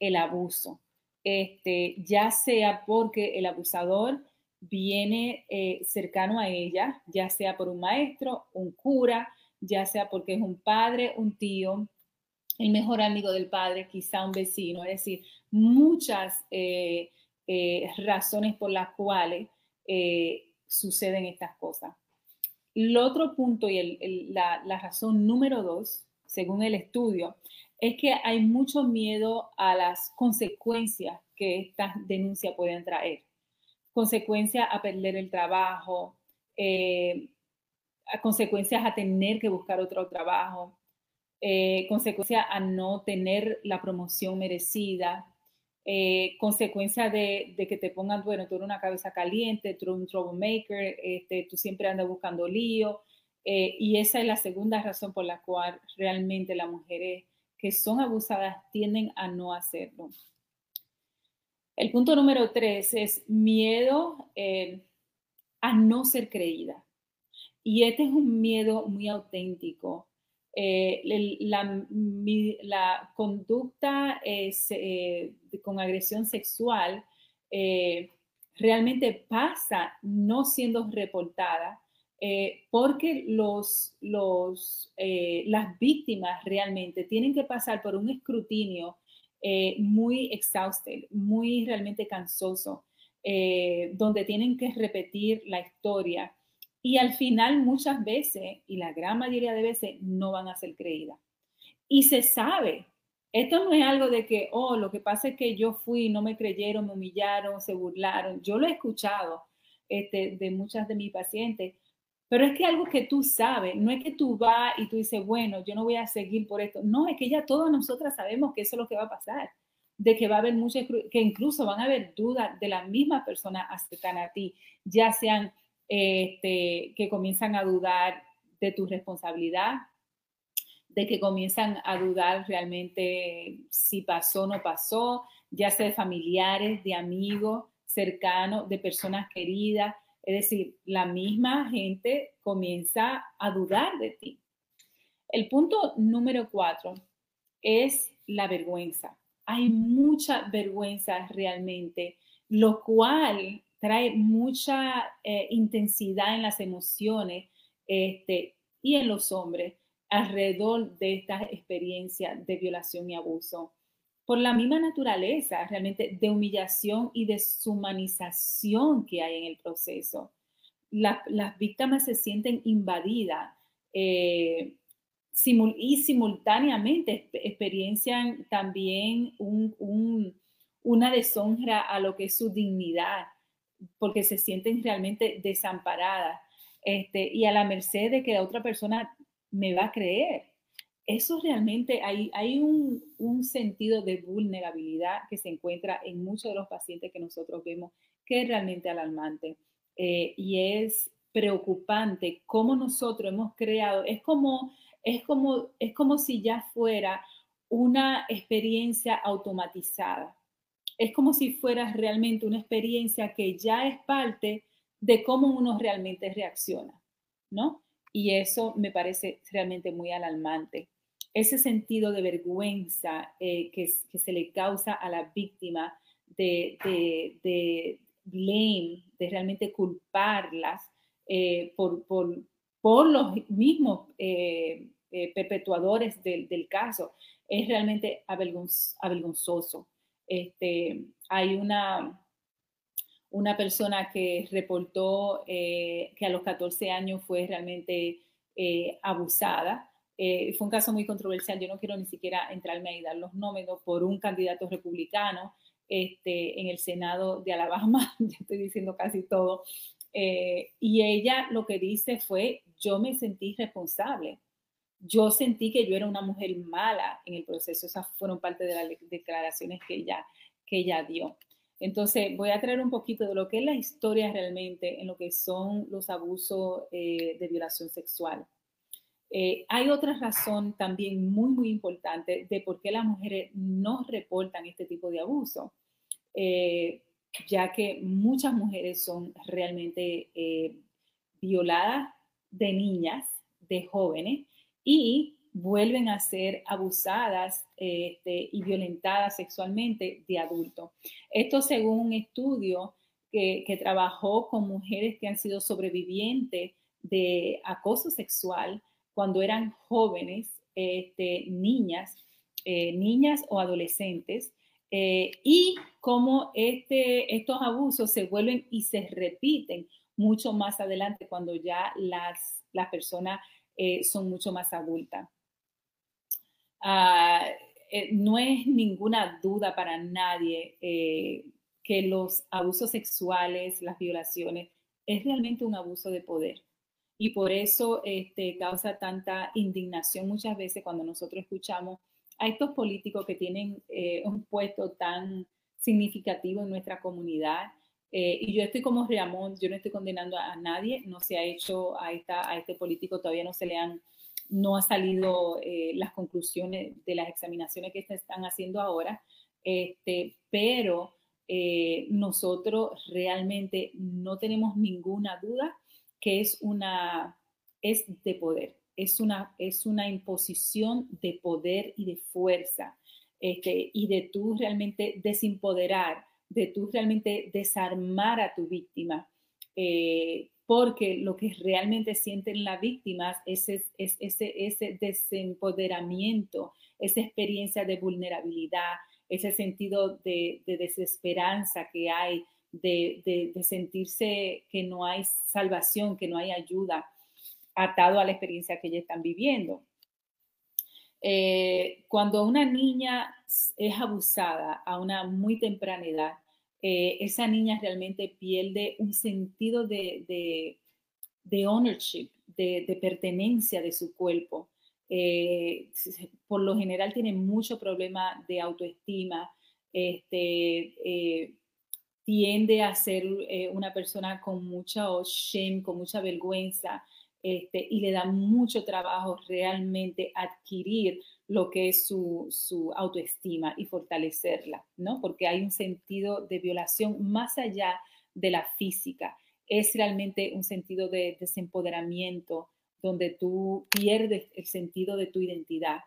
el abuso, este, ya sea porque el abusador viene eh, cercano a ella, ya sea por un maestro, un cura, ya sea porque es un padre, un tío, el mejor amigo del padre, quizá un vecino, es decir, muchas eh, eh, razones por las cuales suceden estas cosas. El otro punto y la, la razón número dos, según el estudio, es que hay mucho miedo a las consecuencias que estas denuncias pueden traer consecuencias a perder el trabajo, eh, a consecuencias a tener que buscar otro trabajo, eh, consecuencias a no tener la promoción merecida, eh, consecuencias de, que te pongan, bueno, tú eres una cabeza caliente, tú eres un troublemaker, este, tú siempre andas buscando lío. y esa es la segunda razón por la cual realmente las mujeres que son abusadas tienden a no hacerlo. El punto número tres es miedo eh, a no ser creída. Y este es un miedo muy auténtico. Eh, la, conducta eh, con agresión sexual realmente pasa no siendo reportada porque los, las víctimas realmente tienen que pasar por un escrutinio eh, muy exhausto, muy realmente cansoso, eh, donde tienen que repetir la historia y al final muchas veces, y la gran mayoría de veces, no van a ser creídas. Y se sabe, esto no es algo de que, oh, lo que pasa es que yo fui, no me creyeron, me humillaron, se burlaron. Yo lo he escuchado este, de muchas de mis pacientes pero es que algo que tú sabes, no es que tú vas y tú dices, bueno, yo no voy a seguir por esto. No, es que ya todas nosotras sabemos que eso es lo que va a pasar, de que va a haber muchas, que incluso van a haber dudas de la misma persona cercana a ti, ya sean este, que comienzan a dudar de tu responsabilidad, de que comienzan a dudar realmente si pasó o no pasó, ya sea de familiares, de amigos cercanos, de personas queridas es decir, la misma gente comienza a dudar de ti. El punto número cuatro es la vergüenza. hay mucha vergüenza realmente, lo cual trae mucha eh, intensidad en las emociones este, y en los hombres alrededor de esta experiencia de violación y abuso. Por la misma naturaleza realmente de humillación y deshumanización que hay en el proceso. las víctimas se sienten invadidas eh, y simultáneamente experiencian también una deshonra a lo que es su dignidad, porque se sienten realmente desamparadas este, y a la merced de que la otra persona me va a creer. Eso realmente hay, hay un, sentido de vulnerabilidad que se encuentra en muchos de los pacientes que nosotros vemos que es realmente alarmante eh, y es preocupante cómo nosotros hemos creado, es como es como, es como si ya fuera una experiencia automatizada. Es como si fuera realmente una experiencia que ya es parte de cómo uno realmente reacciona, ¿no? Y eso me parece realmente muy alarmante. Ese sentido de vergüenza eh, que, se le causa a la víctima de, blame, de realmente culparlas eh, por, los mismos eh, perpetuadores del, caso. Es realmente avergonzoso. Este, hay una, una persona que reportó eh, que a los 14 años fue realmente eh, abusada. fue un caso muy controversial. Yo no quiero ni siquiera entrarme y dar los números por un candidato republicano este, en el Senado de Alabama. ya estoy diciendo casi todo. y ella lo que dice fue, yo me sentí responsable yo sentí que yo era una mujer mala en el proceso. Esas fueron parte de las declaraciones que ella, que ella dio. Entonces, voy a traer un poquito de lo que es la historia realmente en lo que son los abusos eh, de violación sexual. Eh, hay otra razón también muy, muy importante de por qué las mujeres no reportan este tipo de abuso, eh, ya que muchas mujeres son realmente violadas de niñas, de jóvenes, y vuelven a ser abusadas este, y violentadas sexualmente de adultos. Esto según un estudio que, trabajó con mujeres que han sido sobrevivientes de acoso sexual cuando eran jóvenes, este, niñas, eh, niñas o adolescentes, eh, y cómo este, estos abusos se vuelven y se repiten mucho más adelante cuando ya las, las personas eh, son mucho más adultas. Ah, eh, no es ninguna duda para nadie eh, que los abusos sexuales, las violaciones, es realmente un abuso de poder. Y por eso este, causa tanta indignación muchas veces cuando nosotros escuchamos a estos políticos que tienen un puesto tan significativo en nuestra comunidad eh, y yo estoy como Ramón, yo no estoy condenando a, nadie, no se ha hecho a, esta, a este político, todavía no se le han, no ha salido eh, las conclusiones de las examinaciones que se están haciendo ahora, este, pero eh, nosotros realmente no tenemos ninguna duda que es una, es de poder, es una, es una imposición de poder y de fuerza, este, y de tú realmente desempoderar de tú realmente desarmar a tu víctima, eh, porque lo que realmente sienten las víctimas es, es, ese, ese desempoderamiento, esa experiencia de vulnerabilidad, ese sentido de, desesperanza que hay, de, sentirse que no hay salvación, que no hay ayuda, atado a la experiencia que ellos están viviendo. Eh, cuando una niña es abusada a una muy temprana edad, eh, esa niña realmente pierde un sentido de, de, ownership, de, pertenencia de su cuerpo. Eh, por lo general tiene mucho problema de autoestima, este, tiende a ser una persona con mucha shame, con mucha vergüenza, este, y le da mucho trabajo realmente adquirir lo que es su, autoestima y fortalecerla, ¿no? Porque hay un sentido de violación más allá de la física. Es realmente un sentido de desempoderamiento donde tú pierdes el sentido de tu identidad.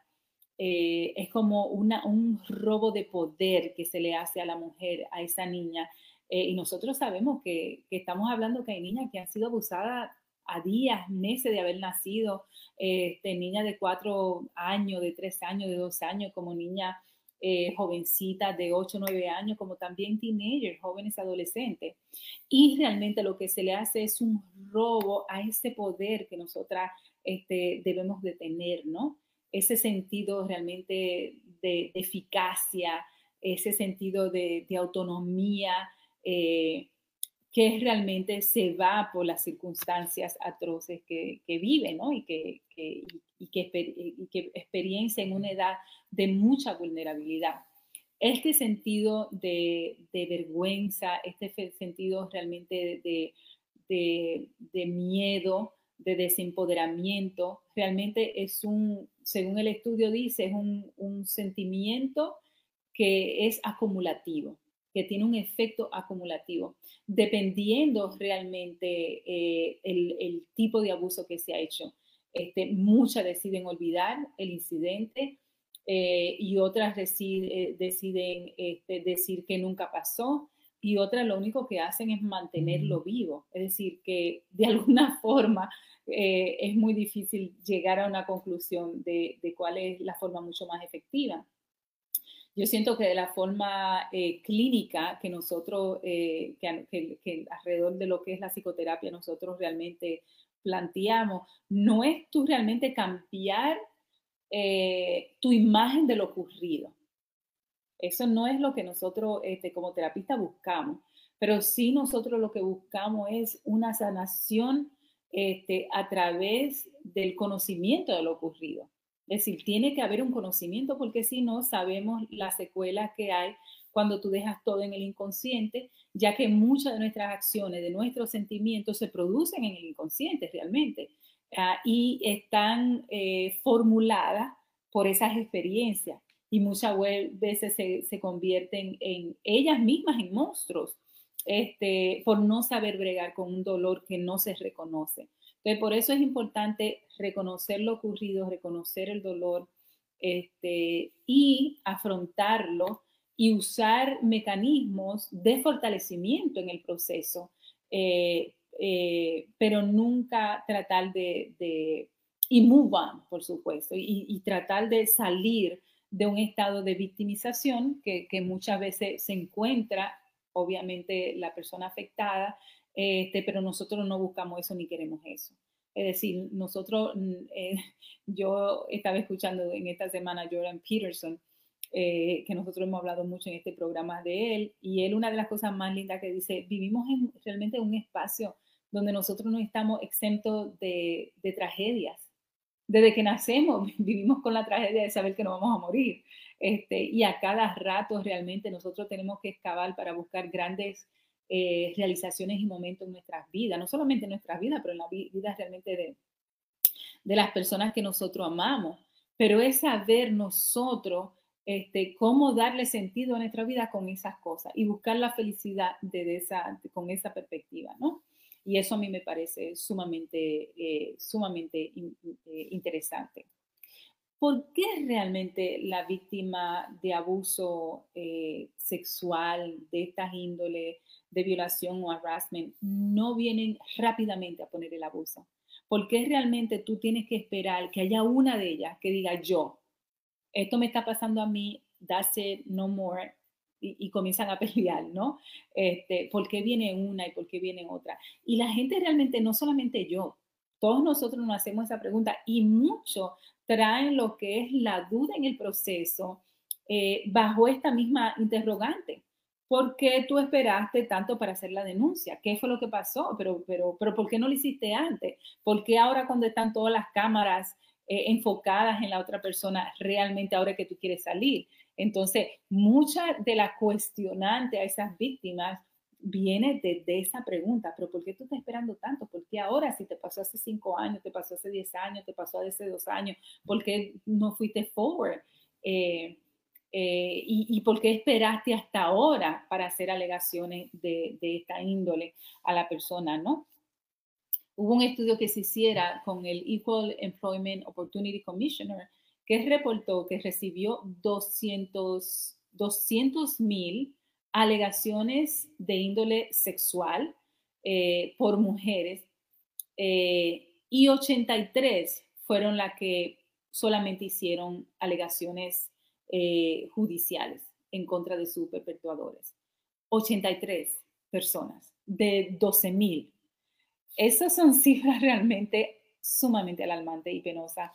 eh, es como una, un robo de poder que se le hace a la mujer, a esa niña. Eh, y nosotros sabemos que, que, estamos hablando que hay niñas que han sido abusadas a días, meses de haber nacido, este, niñas de cuatro años, de tres años, de dos años, como niñas eh, jovencitas de ocho, nueve años, como también teenagers, jóvenes adolescentes. Y realmente lo que se le hace es un robo a ese poder que nosotras este, debemos de tener, ¿no? Ese sentido realmente de, eficacia, ese sentido de, autonomía. Eh, que realmente se va por las circunstancias atroces que, que vive, ¿no? Y que, que, y, que, y que experiencia en una edad de mucha vulnerabilidad. Este sentido de, de vergüenza, este sentido realmente de, de, de miedo, de desempoderamiento, realmente es un, según el estudio dice, es un, un sentimiento que es acumulativo que tiene un efecto acumulativo, dependiendo realmente eh, el, tipo de abuso que se ha hecho. Este, muchas deciden olvidar el incidente eh, y otras eh, deciden, este, decir que nunca pasó y otras lo único que hacen es mantenerlo vivo. Es decir, que de alguna forma es muy difícil llegar a una conclusión de cuál es la forma mucho más efectiva. Yo siento que de la forma eh, clínica que nosotros, eh, que, alrededor de lo que es la psicoterapia, nosotros realmente planteamos, no es tú realmente cambiar eh, tu imagen de lo ocurrido. Eso no es lo que nosotros este, como terapistas buscamos, pero sí nosotros lo que buscamos es una sanación este, a través del conocimiento de lo ocurrido. Es decir, tiene que haber un conocimiento porque si no sabemos las secuelas que hay cuando tú dejas todo en el inconsciente, ya que muchas de nuestras acciones, de nuestros sentimientos se producen en el inconsciente realmente ah, y están eh, formuladas por esas experiencias y muchas veces se, convierten en ellas mismas en monstruos este, por no saber bregar con un dolor que no se reconoce. Entonces, por eso es importante reconocer lo ocurrido, reconocer el dolor este, y afrontarlo y usar mecanismos de fortalecimiento en el proceso, eh, eh, pero nunca tratar de, y move por supuesto, y, tratar de salir de un estado de victimización que, que muchas veces se encuentra, obviamente, la persona afectada, este, pero nosotros no buscamos eso ni queremos eso. Es decir, nosotros, mm, eh, yo estaba escuchando en esta semana a Jordan Peterson, eh, que nosotros hemos hablado mucho en este programa de él, y él una de las cosas más lindas que dice, vivimos en realmente un espacio donde nosotros no estamos exentos de, de tragedias. Desde que nacemos vivimos con la tragedia de saber que no vamos a morir. Este, y a cada rato realmente nosotros tenemos que excavar para buscar grandes eh, realizaciones y momentos en nuestras vidas, no solamente en nuestras vidas, pero en la vida realmente de, las personas que nosotros amamos. Pero es saber nosotros este, cómo darle sentido a nuestra vida con esas cosas y buscar la felicidad de esa, con esa perspectiva, ¿no? Y eso a mí me parece sumamente, eh, sumamente eh, interesante. ¿Por qué realmente la víctima de abuso sexual de estas índole de violación o harassment no vienen rápidamente a poner el abuso. Porque realmente tú tienes que esperar que haya una de ellas que diga yo, esto me está pasando a mí, that's it, no more, y, comienzan a pelear, ¿no? Este, ¿Por qué viene una y por qué viene otra? Y la gente realmente, no solamente yo, todos nosotros nos hacemos esa pregunta y muchos traen lo que es la duda en el proceso eh, bajo esta misma interrogante. ¿por qué tú esperaste tanto para hacer la denuncia? ¿Qué fue lo que pasó? Pero, pero, pero ¿por qué no lo hiciste antes? ¿Por qué ahora cuando están todas las cámaras eh, enfocadas en la otra persona, realmente ahora que tú quieres salir? Entonces, mucha de la cuestionante a esas víctimas viene desde esa pregunta, pero ¿por qué tú estás esperando tanto? ¿Por qué ahora si te pasó hace cinco años, te pasó hace diez años, te pasó hace dos años? ¿Por qué no fuiste forward? Eh, eh, y, por qué esperaste hasta ahora para hacer alegaciones de, esta índole a la persona, ¿no? Hubo un estudio que se hiciera con el Equal Employment Opportunity Commissioner que reportó que recibió 200 mil alegaciones de índole sexual eh, por mujeres eh, y 83 fueron las que solamente hicieron alegaciones eh, judiciales en contra de sus perpetuadores. 83 personas de 12 mil. Esas son cifras realmente sumamente alarmantes y penosas.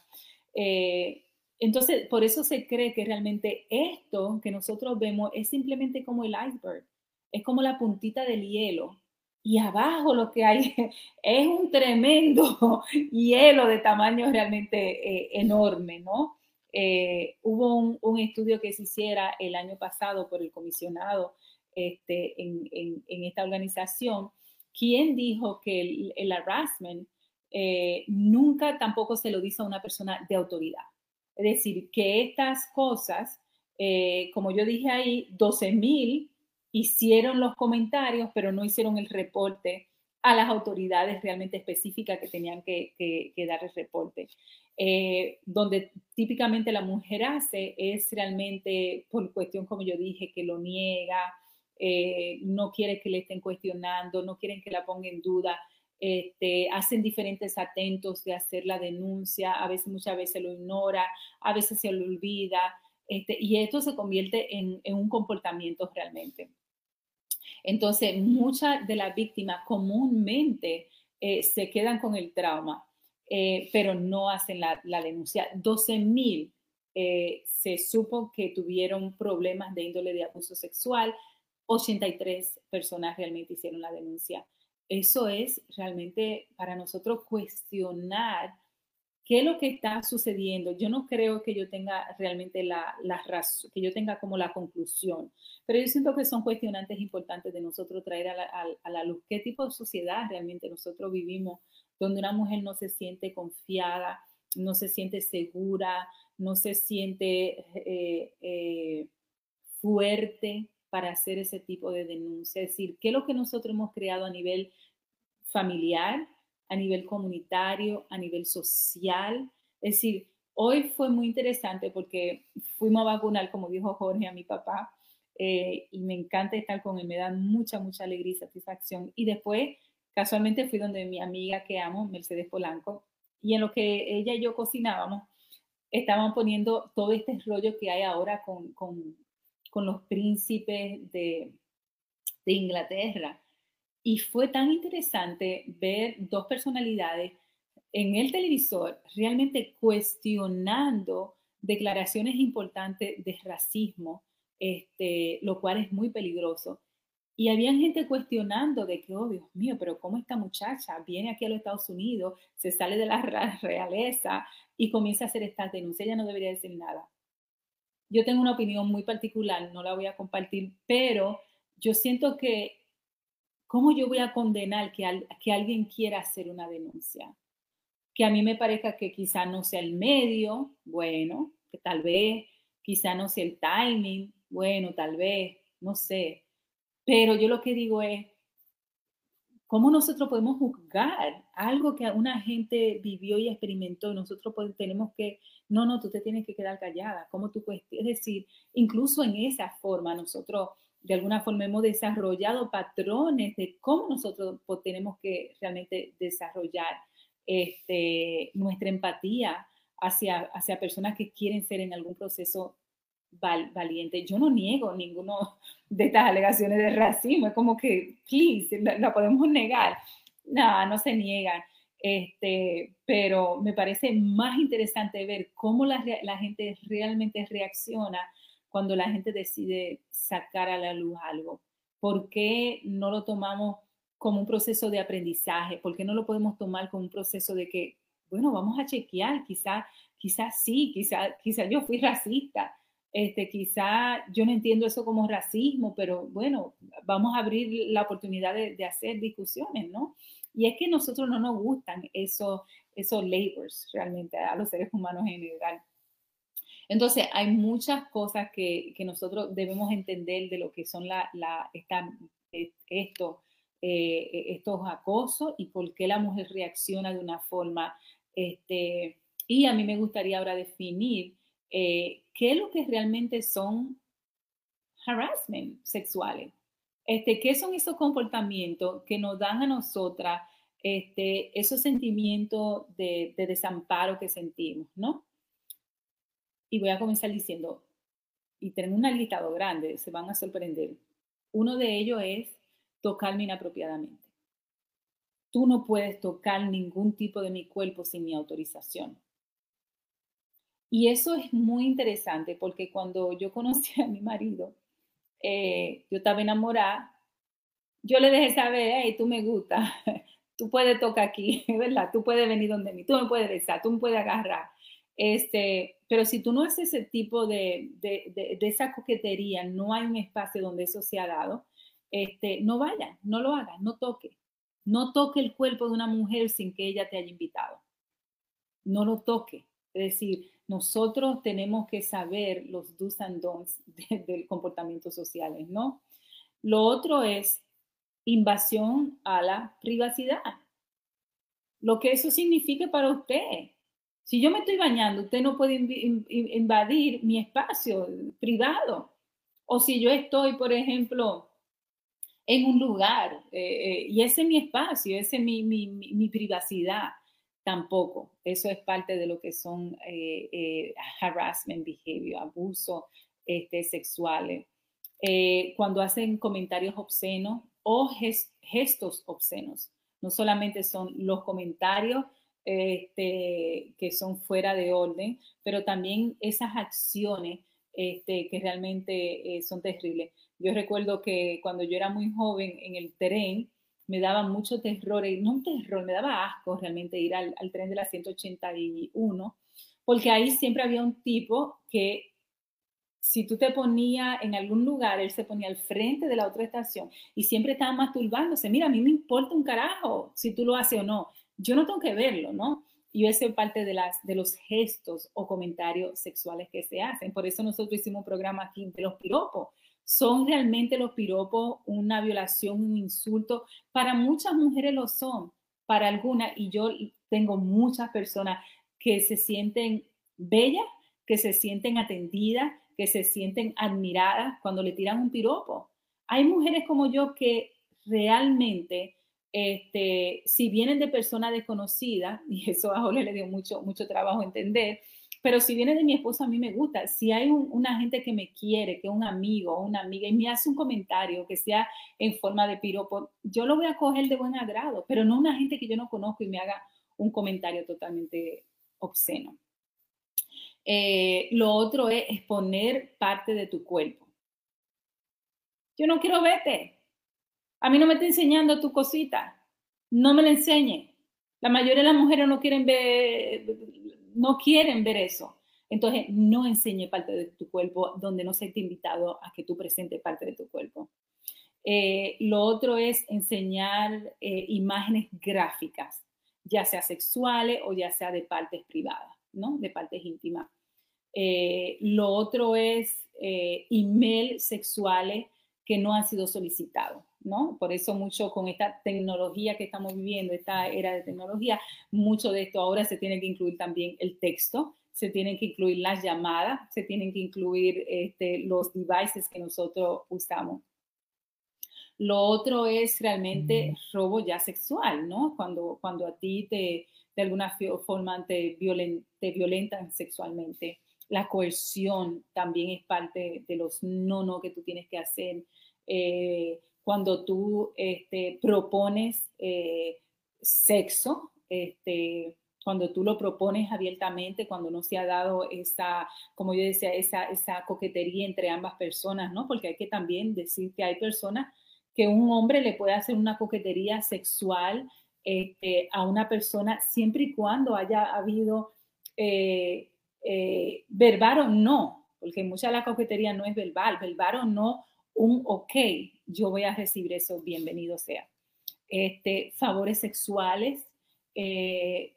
Entonces, por eso se cree que realmente esto que nosotros vemos es simplemente como el iceberg, es como la puntita del hielo. Y abajo lo que hay es un tremendo hielo de tamaño realmente eh, enorme, ¿no? Eh, hubo un, estudio que se hiciera el año pasado por el comisionado este, en, esta organización, quien dijo que el, harassment eh, nunca tampoco se lo dice a una persona de autoridad. Es decir, que estas cosas, eh, como yo dije ahí, 12 mil hicieron los comentarios, pero no hicieron el reporte a las autoridades realmente específicas que tenían que, dar el reporte. Eh, donde típicamente la mujer hace es realmente por cuestión, como yo dije, que lo niega, eh, no quiere que le estén cuestionando, no quieren que la ponga en duda. Este, hacen diferentes atentos de hacer la denuncia, a veces muchas veces lo ignora, a veces se lo olvida, este, y esto se convierte en, un comportamiento realmente. Entonces, muchas de las víctimas comúnmente eh, se quedan con el trauma, eh, pero no hacen la, denuncia. 12 mil eh, se supo que tuvieron problemas de índole de abuso sexual, 83 personas realmente hicieron la denuncia eso es realmente para nosotros cuestionar qué es lo que está sucediendo. Yo no creo que yo tenga realmente la, razón, que yo tenga como la conclusión, pero yo siento que son cuestionantes importantes de nosotros traer a la, luz qué tipo de sociedad realmente nosotros vivimos, donde una mujer no se siente confiada, no se siente segura, no se siente eh, eh, fuerte, para hacer ese tipo de denuncia. Es decir, qué es lo que nosotros hemos creado a nivel familiar, a nivel comunitario, a nivel social. Es decir, hoy fue muy interesante porque fuimos a vacunar, como dijo Jorge, a mi papá, eh, y me encanta estar con él, me da mucha, mucha alegría y satisfacción. Y después, casualmente, fui donde mi amiga que amo, Mercedes Polanco, y en lo que ella y yo cocinábamos, estaban poniendo todo este rollo que hay ahora con, con con los príncipes de, Inglaterra. Y fue tan interesante ver dos personalidades en el televisor realmente cuestionando declaraciones importantes de racismo, este, lo cual es muy peligroso. Y había gente cuestionando de que, oh Dios mío, pero ¿cómo esta muchacha viene aquí a los Estados Unidos, se sale de la realeza y comienza a hacer estas denuncias? Ella no debería decir nada. Yo tengo una opinión muy particular, no la voy a compartir, pero yo siento que, ¿cómo yo voy a condenar que, que alguien quiera hacer una denuncia? Que a mí me parezca que quizá no sea el medio, bueno, que tal vez, quizá no sea el timing, bueno, tal vez, no sé. Pero yo lo que digo es, ¿Cómo nosotros podemos juzgar algo que una gente vivió y experimentó nosotros tenemos que, no, no, tú te tienes que quedar callada? ¿Cómo tú puedes? Es decir, incluso en esa forma nosotros de alguna forma hemos desarrollado patrones de cómo nosotros tenemos que realmente desarrollar este, nuestra empatía hacia, hacia personas que quieren ser en algún proceso valiente. Yo no niego ninguno de estas alegaciones de racismo, es como que, please, la, podemos negar. No, no se niegan. Este, pero me parece más interesante ver cómo la, la gente realmente reacciona cuando la gente decide sacar a la luz algo. ¿Por qué no lo tomamos como un proceso de aprendizaje? ¿Por qué no lo podemos tomar como un proceso de que, bueno, vamos a chequear, quizás quizá sí, quizás quizá yo fui racista, este, quizá yo no entiendo eso como racismo, pero bueno, vamos a abrir la oportunidad de, hacer discusiones, ¿no? Y es que nosotros no nos gustan esos, esos labors realmente a los seres humanos en general. Entonces, hay muchas cosas que, que nosotros debemos entender de lo que son la, la, esta, esto, eh, estos acosos y por qué la mujer reacciona de una forma. Este, y a mí me gustaría ahora definir eh, qué es lo que realmente son harassment sexuales. Este, ¿Qué son esos comportamientos que nos dan a nosotras este, esos sentimientos de, de desamparo que sentimos, ¿no? Y voy a comenzar diciendo, y tengo un listado grande, se van a sorprender. Uno de ellos es tocarme inapropiadamente. Tú no puedes tocar ningún tipo de mi cuerpo sin mi autorización. Y eso es muy interesante porque cuando yo conocí a mi marido, eh, yo estaba enamorada, yo le dejé saber, hey, tú me gusta, tú puedes tocar aquí, ¿verdad? Tú puedes venir donde mí, tú me puedes besar, tú me puedes agarrar. Este, pero si tú no haces ese tipo de, de, de, esa coquetería, no hay un espacio donde eso se ha dado, este, no vaya, no lo hagas, no toque. No toque el cuerpo de una mujer sin que ella te haya invitado. No lo toque. Es decir, nosotros tenemos que saber los do's and don'ts del comportamiento social, ¿no? Lo otro es invasión a la privacidad. Lo que eso significa para usted. Si yo me estoy bañando, usted no puede invadir mi espacio privado. O si yo estoy, por ejemplo, en un lugar eh, eh, y ese es mi espacio, ese es mi, mi, mi, privacidad, tampoco. Eso es parte de lo que son eh, harassment behavior, abuso este, sexuales. cuando hacen comentarios obscenos o gestos obscenos. No solamente son los comentarios este, que son fuera de orden, pero también esas acciones este, que realmente eh, son terribles. Yo recuerdo que cuando yo era muy joven en el tren, me daba mucho terror, no un terror, me daba asco realmente ir al, al tren de la 181, porque ahí siempre había un tipo que si tú te ponías en algún lugar, él se ponía al frente de la otra estación y siempre estaba masturbándose. Mira, a mí me importa un carajo si tú lo haces o no yo no tengo que verlo, ¿no? Y eso es parte de, las, de los gestos o comentarios sexuales que se hacen. Por eso nosotros hicimos un programa aquí de los piropos. ¿Son realmente los piropos una violación, un insulto? Para muchas mujeres lo son, para algunas, y yo tengo muchas personas que se sienten bellas, que se sienten atendidas, que se sienten admiradas cuando le tiran un piropo. Hay mujeres como yo que realmente este, si vienen de personas desconocidas, y eso a Jorge le dio mucho, mucho trabajo entender, pero si viene de mi esposo, a mí me gusta. Si hay una gente que me quiere, que un amigo o una amiga, y me hace un comentario que sea en forma de piropo, yo lo voy a coger de buen agrado, pero no una gente que yo no conozco y me haga un comentario totalmente obsceno. Eh, lo otro es exponer parte de tu cuerpo. Yo no quiero verte. A mí no me está enseñando tu cosita. No me la enseñe. La mayoría de las mujeres no quieren ver, no quieren ver eso. Entonces, no enseñe parte de tu cuerpo donde no se te invitado a que tú presentes parte de tu cuerpo. Eh, lo otro es enseñar eh, imágenes gráficas, ya sea sexuales o ya sea de partes privadas, ¿no? De partes íntimas. Eh, lo otro es email sexuales que no han sido solicitados. ¿No? Por eso mucho con esta tecnología que estamos viviendo, esta era de tecnología, mucho de esto ahora se tiene que incluir también el texto, se tienen que incluir las llamadas, se tienen que incluir este, los devices que nosotros usamos. Lo otro es realmente robo ya sexual, ¿no? Cuando, cuando a ti te, de alguna forma te, te violentan sexualmente. La coerción también es parte de los no, no que tú tienes que hacer. Eh, cuando tú este, propones eh, sexo, este, cuando tú lo propones abiertamente, cuando no se ha dado esa, como yo decía, esa, esa coquetería entre ambas personas, ¿no? Porque hay que también decir que hay personas que un hombre le puede hacer una coquetería sexual este, a una persona siempre y cuando haya habido eh, eh, verbal o no, porque mucha de la coquetería no es verbal, verbal o no, un ok, yo voy a recibir eso, bienvenido sea. Este, favores sexuales, eh,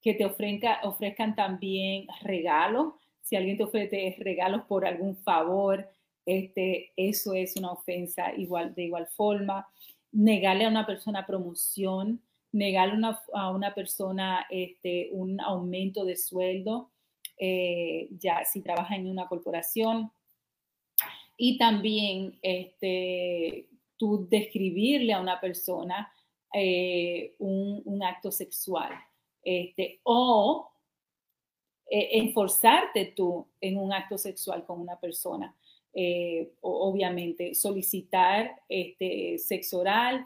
que te ofrezca, ofrezcan también regalos. Si alguien te ofrece regalos por algún favor, este, eso es una ofensa igual, de igual forma. Negarle a una persona promoción, negarle a una persona este, un aumento de sueldo, eh, ya si trabaja en una corporación. Y también este, tú describirle a una persona eh, un, acto sexual este, o eh, enforzarte tú en un acto sexual con una persona. obviamente, solicitar este, sexo oral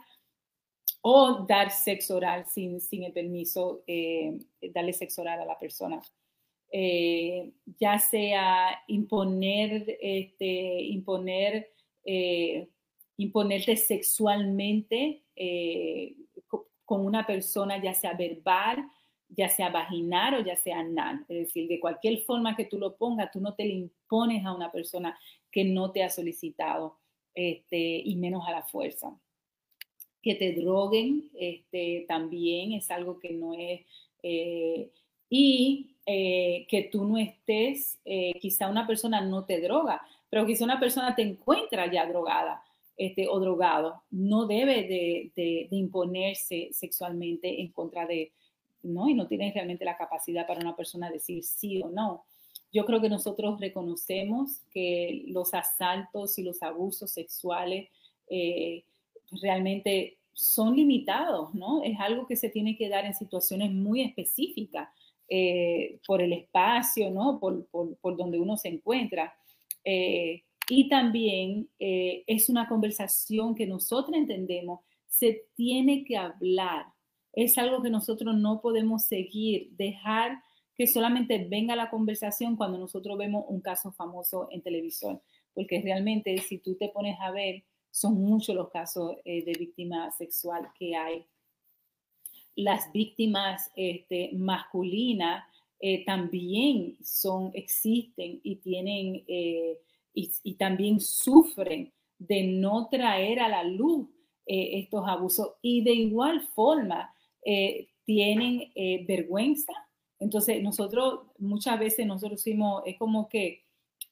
o dar sexo oral sin, sin el permiso, darle sexo oral a la persona. Eh, ya sea imponer, este, imponer, eh, imponerte sexualmente eh, con una persona, ya sea verbal, ya sea vaginal o ya sea anal. Es decir, de cualquier forma que tú lo pongas, tú no te le impones a una persona que no te ha solicitado, este, y menos a la fuerza. Que te droguen este, también es algo que no es... y eh, que tú no estés, eh, quizá una persona no te droga, pero quizá una persona te encuentra ya drogada este, o drogado, no debe de, imponerse sexualmente en contra de, ¿no? Y no tiene realmente la capacidad para una persona decir sí o no. Yo creo que nosotros reconocemos que los asaltos y los abusos sexuales eh, realmente son limitados, ¿no? Es algo que se tiene que dar en situaciones muy específicas eh, por el espacio, ¿no? Por, por, donde uno se encuentra. Eh, y también eh, es una conversación que nosotros entendemos, se tiene que hablar. Es algo que nosotros no podemos seguir, dejar que solamente venga la conversación cuando nosotros vemos un caso famoso en televisión, porque realmente si tú te pones a ver, son muchos los casos de víctima sexual que hay las víctimas este, masculinas eh, también son, existen y tienen eh, y, también sufren de no traer a la luz eh, estos abusos y de igual forma tienen vergüenza. Entonces nosotros muchas veces nosotros decimos, es como que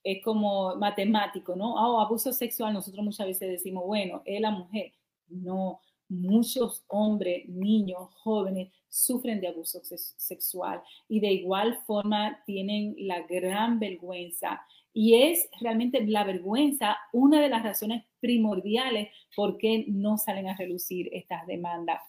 es como matemático, ¿no? Oh, abuso sexual, nosotros muchas veces decimos, bueno, es la mujer. No, muchos hombres, niños, jóvenes sufren de abuso sexual y de igual forma tienen la gran vergüenza. Y es realmente la vergüenza una de las razones primordiales por qué no salen a relucir estas demandas.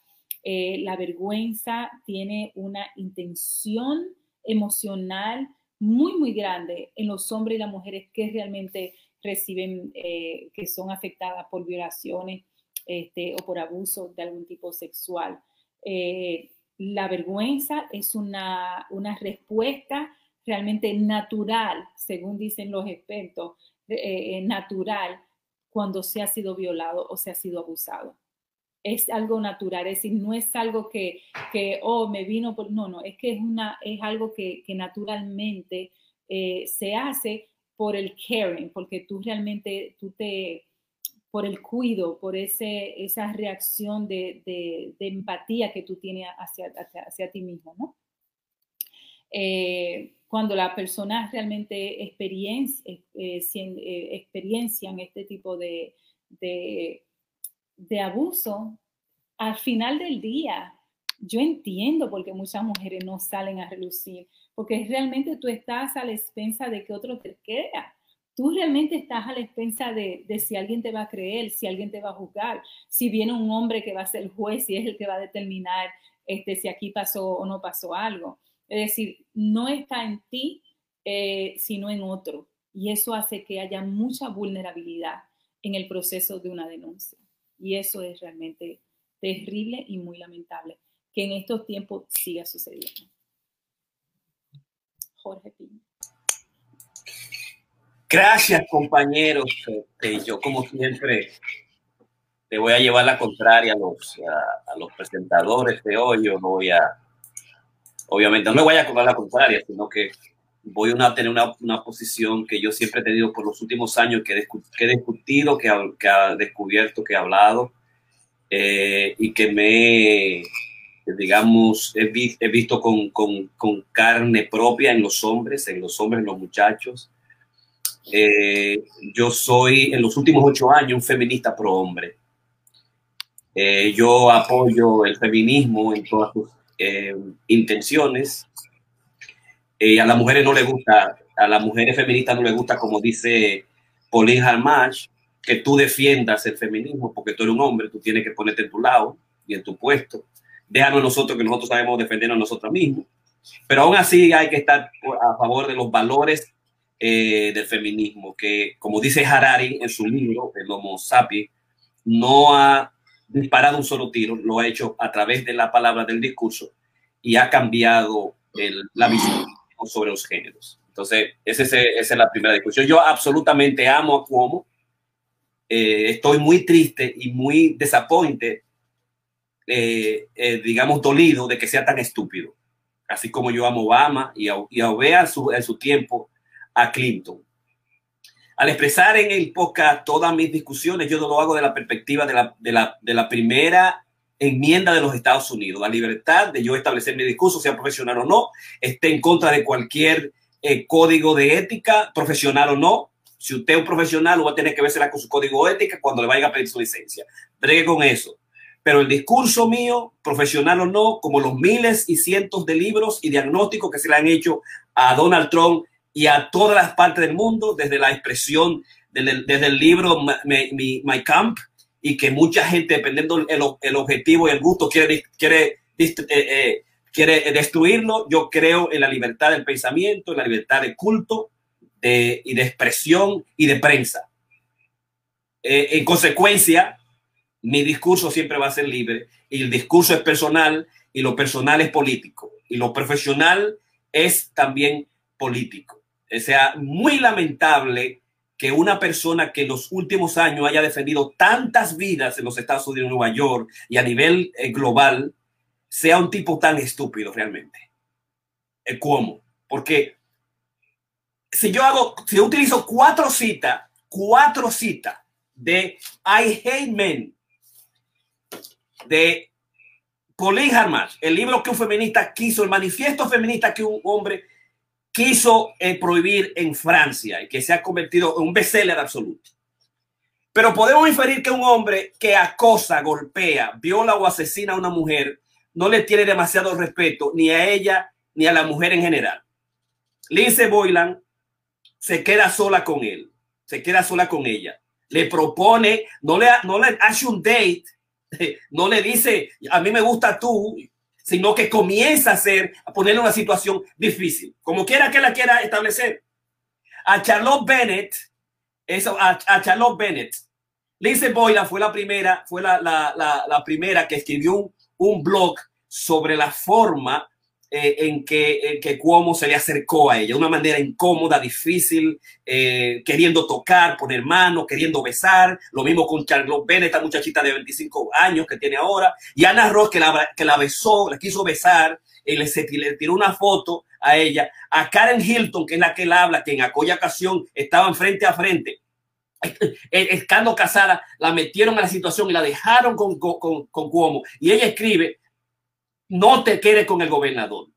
Eh, la vergüenza tiene una intención emocional muy, muy grande en los hombres y las mujeres que realmente reciben, eh, que son afectadas por violaciones este, o por abuso de algún tipo sexual. Eh, la vergüenza es una, respuesta realmente natural, según dicen los expertos, eh, eh, natural cuando se ha sido violado o se ha sido abusado. Es algo natural, es decir, no es algo que, que oh, me vino por... No, no, es que es, una, es algo que, naturalmente se hace por el caring, porque tú realmente, tú te, por el cuido, por ese, esa reacción de, empatía que tú tienes hacia, hacia, ti mismo, ¿no? Eh, cuando las personas realmente experiencia, eh, eh, experiencian este tipo de, de, abuso, al final del día, yo entiendo por qué muchas mujeres no salen a relucir, porque realmente tú estás a la expensa de que otro te crea tú realmente estás a la expensa de, si alguien te va a creer, si alguien te va a juzgar, si viene un hombre que va a ser juez y es el que va a determinar este, si aquí pasó o no pasó algo. Es decir, no está en ti, eh, sino en otro. Y eso hace que haya mucha vulnerabilidad en el proceso de una denuncia. Y eso es realmente terrible y muy lamentable que en estos tiempos siga sucediendo. Jorge Piña. Gracias, compañeros. Este, yo, como siempre, te voy a llevar la contraria a los, a, los presentadores de hoy. Yo no voy a, obviamente, no me voy a cobrar la contraria, sino que voy a tener una, una, posición que yo siempre he tenido por los últimos años, que, he discutido, que, que ha descubierto, que he hablado, eh, y que me, digamos, he, he visto con, con, con carne propia en los hombres, en los hombres, en los muchachos eh, yo soy en los últimos ocho años un feminista pro hombre. Eh, yo apoyo el feminismo en todas sus eh, intenciones Eh, a las mujeres no les gusta, a las mujeres feministas no les gusta, como dice Pauline Harmach, que tú defiendas el feminismo porque tú eres un hombre, tú tienes que ponerte en tu lado y en tu puesto. Déjanos nosotros que nosotros sabemos defendernos nosotros mismos. Pero aún así hay que estar a favor de los valores eh, del feminismo, que como dice Harari en su libro, El Homo sapiens, no ha disparado un solo tiro, lo ha hecho a través de la palabra del discurso y ha cambiado la visión sobre los géneros. Entonces, esa es la primera discusión. Yo absolutamente amo a Cuomo. Eh, estoy muy triste y muy desapointe, eh, eh, digamos, dolido de que sea tan estúpido. Así como yo amo a Obama y a, y a en su tiempo a Clinton. Al expresar en el podcast todas mis discusiones, yo lo hago de la perspectiva de la, de la, primera enmienda de los Estados Unidos, la libertad de yo establecer mi discurso, sea profesional o no, esté en contra de cualquier eh, código de ética, profesional o no. Si usted es un profesional, va a tener que verse con su código ética cuando le vaya a pedir su licencia. Bregue con eso. Pero el discurso mío, profesional o no, como los miles y cientos de libros y diagnósticos que se le han hecho a Donald Trump y a todas las partes del mundo, desde la expresión, desde, el libro My Camp, y que mucha gente, dependiendo el, el objetivo y el gusto, quiere, quiere, eh, eh, quiere destruirlo. Yo creo en la libertad del pensamiento, en la libertad de culto de, y de expresión y de prensa. Eh, en consecuencia, mi discurso siempre va a ser libre y el discurso es personal y lo personal es político y lo profesional es también político. O sea, muy lamentable que una persona que en los últimos años haya defendido tantas vidas en los Estados Unidos, Nueva York y a nivel eh, global, sea un tipo tan estúpido realmente. Eh, ¿Cómo? Porque si yo hago, si yo utilizo cuatro citas, cuatro citas de I Hate Men, de Pauline Harmach, el libro que un feminista quiso, el manifiesto feminista que un hombre quiso eh, prohibir en Francia y que se ha convertido en un bestseller absoluto. Pero podemos inferir que un hombre que acosa, golpea, viola o asesina a una mujer no le tiene demasiado respeto ni a ella ni a la mujer en general. Lindsay Boylan se queda sola con él, se queda sola con ella. Le propone, no le, no le hace un date, no le dice, a mí me gusta tú, sino que comienza a hacer, a ponerle una situación difícil, como quiera que la quiera establecer. A Charlotte Bennett, eso, a, Charlotte Bennett, Lindsay Boylan fue la primera, fue la, la, la, primera que escribió un, un blog sobre la forma eh, en, que, que Cuomo se le acercó a ella, de una manera incómoda, difícil, eh, queriendo tocar, poner mano, queriendo besar. Lo mismo con Charlotte Bennett, esta muchachita de 25 años que tiene ahora. Y Ana Ross, que la, que la besó, la quiso besar, y le, le tiró una foto a ella. A Karen Hilton, que es la que él habla, que en aquella ocasión estaban frente a frente estando casada, la metieron a la situación y la dejaron con, con, con, Cuomo. Y ella escribe, no te quedes con el gobernador.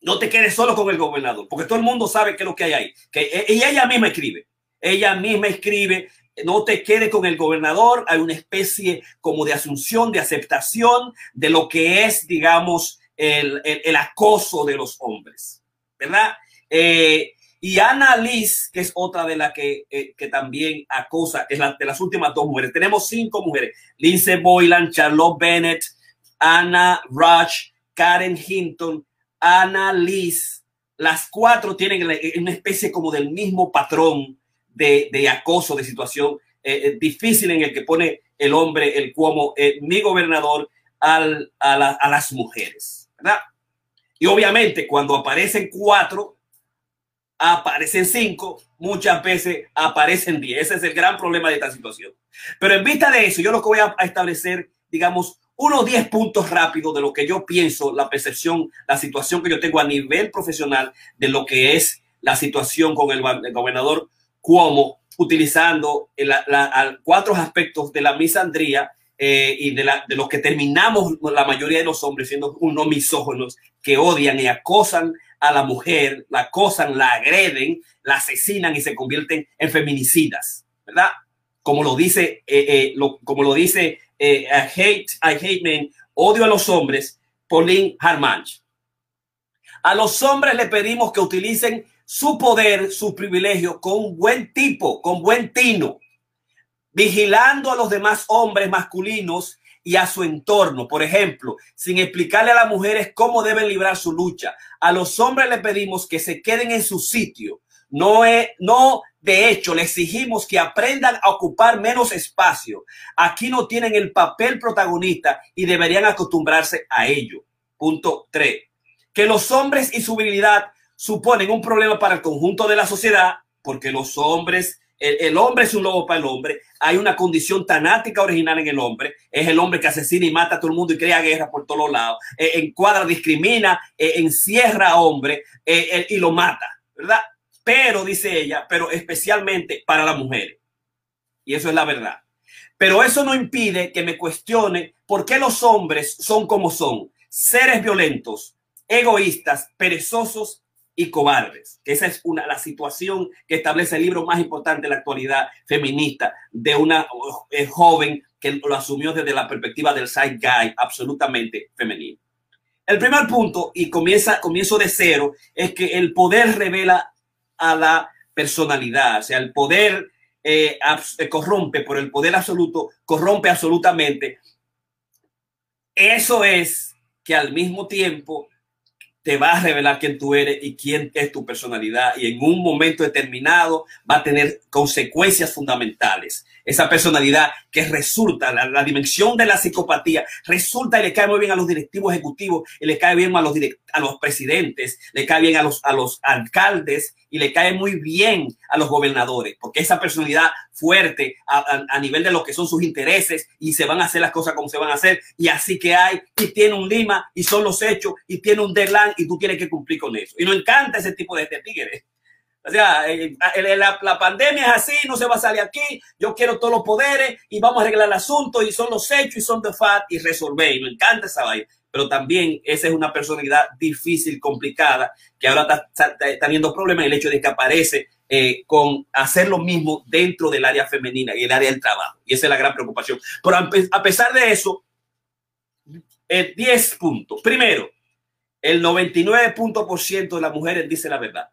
No te quedes solo con el gobernador, porque todo el mundo sabe qué es lo que hay ahí. Que, e, y ella misma escribe, ella misma escribe, no te quedes con el gobernador, hay una especie como de asunción, de aceptación de lo que es, digamos, el, el, acoso de los hombres, ¿verdad? Eh, y Ana Liz, que es otra de las que, eh, que también acosa, es la de las últimas dos mujeres. Tenemos cinco mujeres: Lindsay Boylan, Charlotte Bennett, Anna Rush, Karen Hinton, Anna Liz, las cuatro tienen una especie como del mismo patrón de, acoso, de situación eh, eh, difícil en el que pone el hombre, el como eh, mi gobernador al, a, las mujeres, ¿verdad? Y obviamente cuando aparecen cuatro, aparecen cinco, muchas veces aparecen diez. Ese es el gran problema de esta situación. Pero en vista de eso, yo lo que voy a establecer, digamos, unos 10 puntos rápidos de lo que yo pienso, la percepción, la situación que yo tengo a nivel profesional de lo que es la situación con el, gobernador Cuomo, utilizando cuatro aspectos de la misandría eh, y de, la, de los que terminamos la mayoría de los hombres siendo unos misógenos que odian y acosan a la mujer, la acosan, la agreden, la asesinan y se convierten en feminicidas, ¿verdad? Como lo dice, eh, eh, como lo dice eh, hate, I hate men, odio a los hombres, Pauline Harmanch. A los hombres le pedimos que utilicen su poder, su privilegio con buen tipo, con buen tino, vigilando a los demás hombres masculinos y a su entorno. Por ejemplo, sin explicarle a las mujeres cómo deben librar su lucha. A los hombres le pedimos que se queden en su sitio. No, es, no, de hecho, le exigimos que aprendan a ocupar menos espacio. Aquí no tienen el papel protagonista y deberían acostumbrarse a ello. Punto 3. Que los hombres y su virilidad suponen un problema para el conjunto de la sociedad, porque los hombres, el, hombre es un lobo para el hombre, hay una condición tanática original en el hombre, es el hombre que asesina y mata a todo el mundo y crea guerra por todos lados, eh, encuadra, discrimina, eh, encierra a hombre eh, y lo mata, ¿verdad? Pero, dice ella, pero especialmente para las mujeres. Y eso es la verdad. Pero eso no impide que me cuestione por qué los hombres son como son, seres violentos, egoístas, perezosos y cobardes. Esa es una, la situación que establece el libro más importante de la actualidad feminista de una eh, joven que lo asumió desde la perspectiva del side guy absolutamente femenino. El primer punto, y comienza, comienzo de cero, es que el poder revela a la personalidad, o sea, el poder eh, eh, corrompe por el poder absoluto, corrompe absolutamente. Eso es que al mismo tiempo te va a revelar quién tú eres y quién es tu personalidad y en un momento determinado va a tener consecuencias fundamentales. Esa personalidad que resulta, la, dimensión de la psicopatía, resulta y le cae muy bien a los directivos ejecutivos y le cae bien a los, a los presidentes, le cae bien a los, a los alcaldes y le cae muy bien a los gobernadores, porque esa personalidad fuerte a, nivel de lo que son sus intereses y se van a hacer las cosas como se van a hacer y así que hay y tiene un lima y son los hechos y tiene un deadline y tú tienes que cumplir con eso. Y nos encanta ese tipo de, tigres. O sea, eh, la, la, pandemia es así, no se va a salir aquí, yo quiero todos los poderes y vamos a arreglar el asunto y son los hechos y son de fat y resolver. Y me encanta esa vaina pero también esa es una personalidad difícil, complicada, que ahora está, teniendo problemas el hecho de que aparece eh, con hacer lo mismo dentro del área femenina y el área del trabajo. Y esa es la gran preocupación. Pero a pesar de eso, 10 puntos. Primero, el 99% de las mujeres dice la verdad.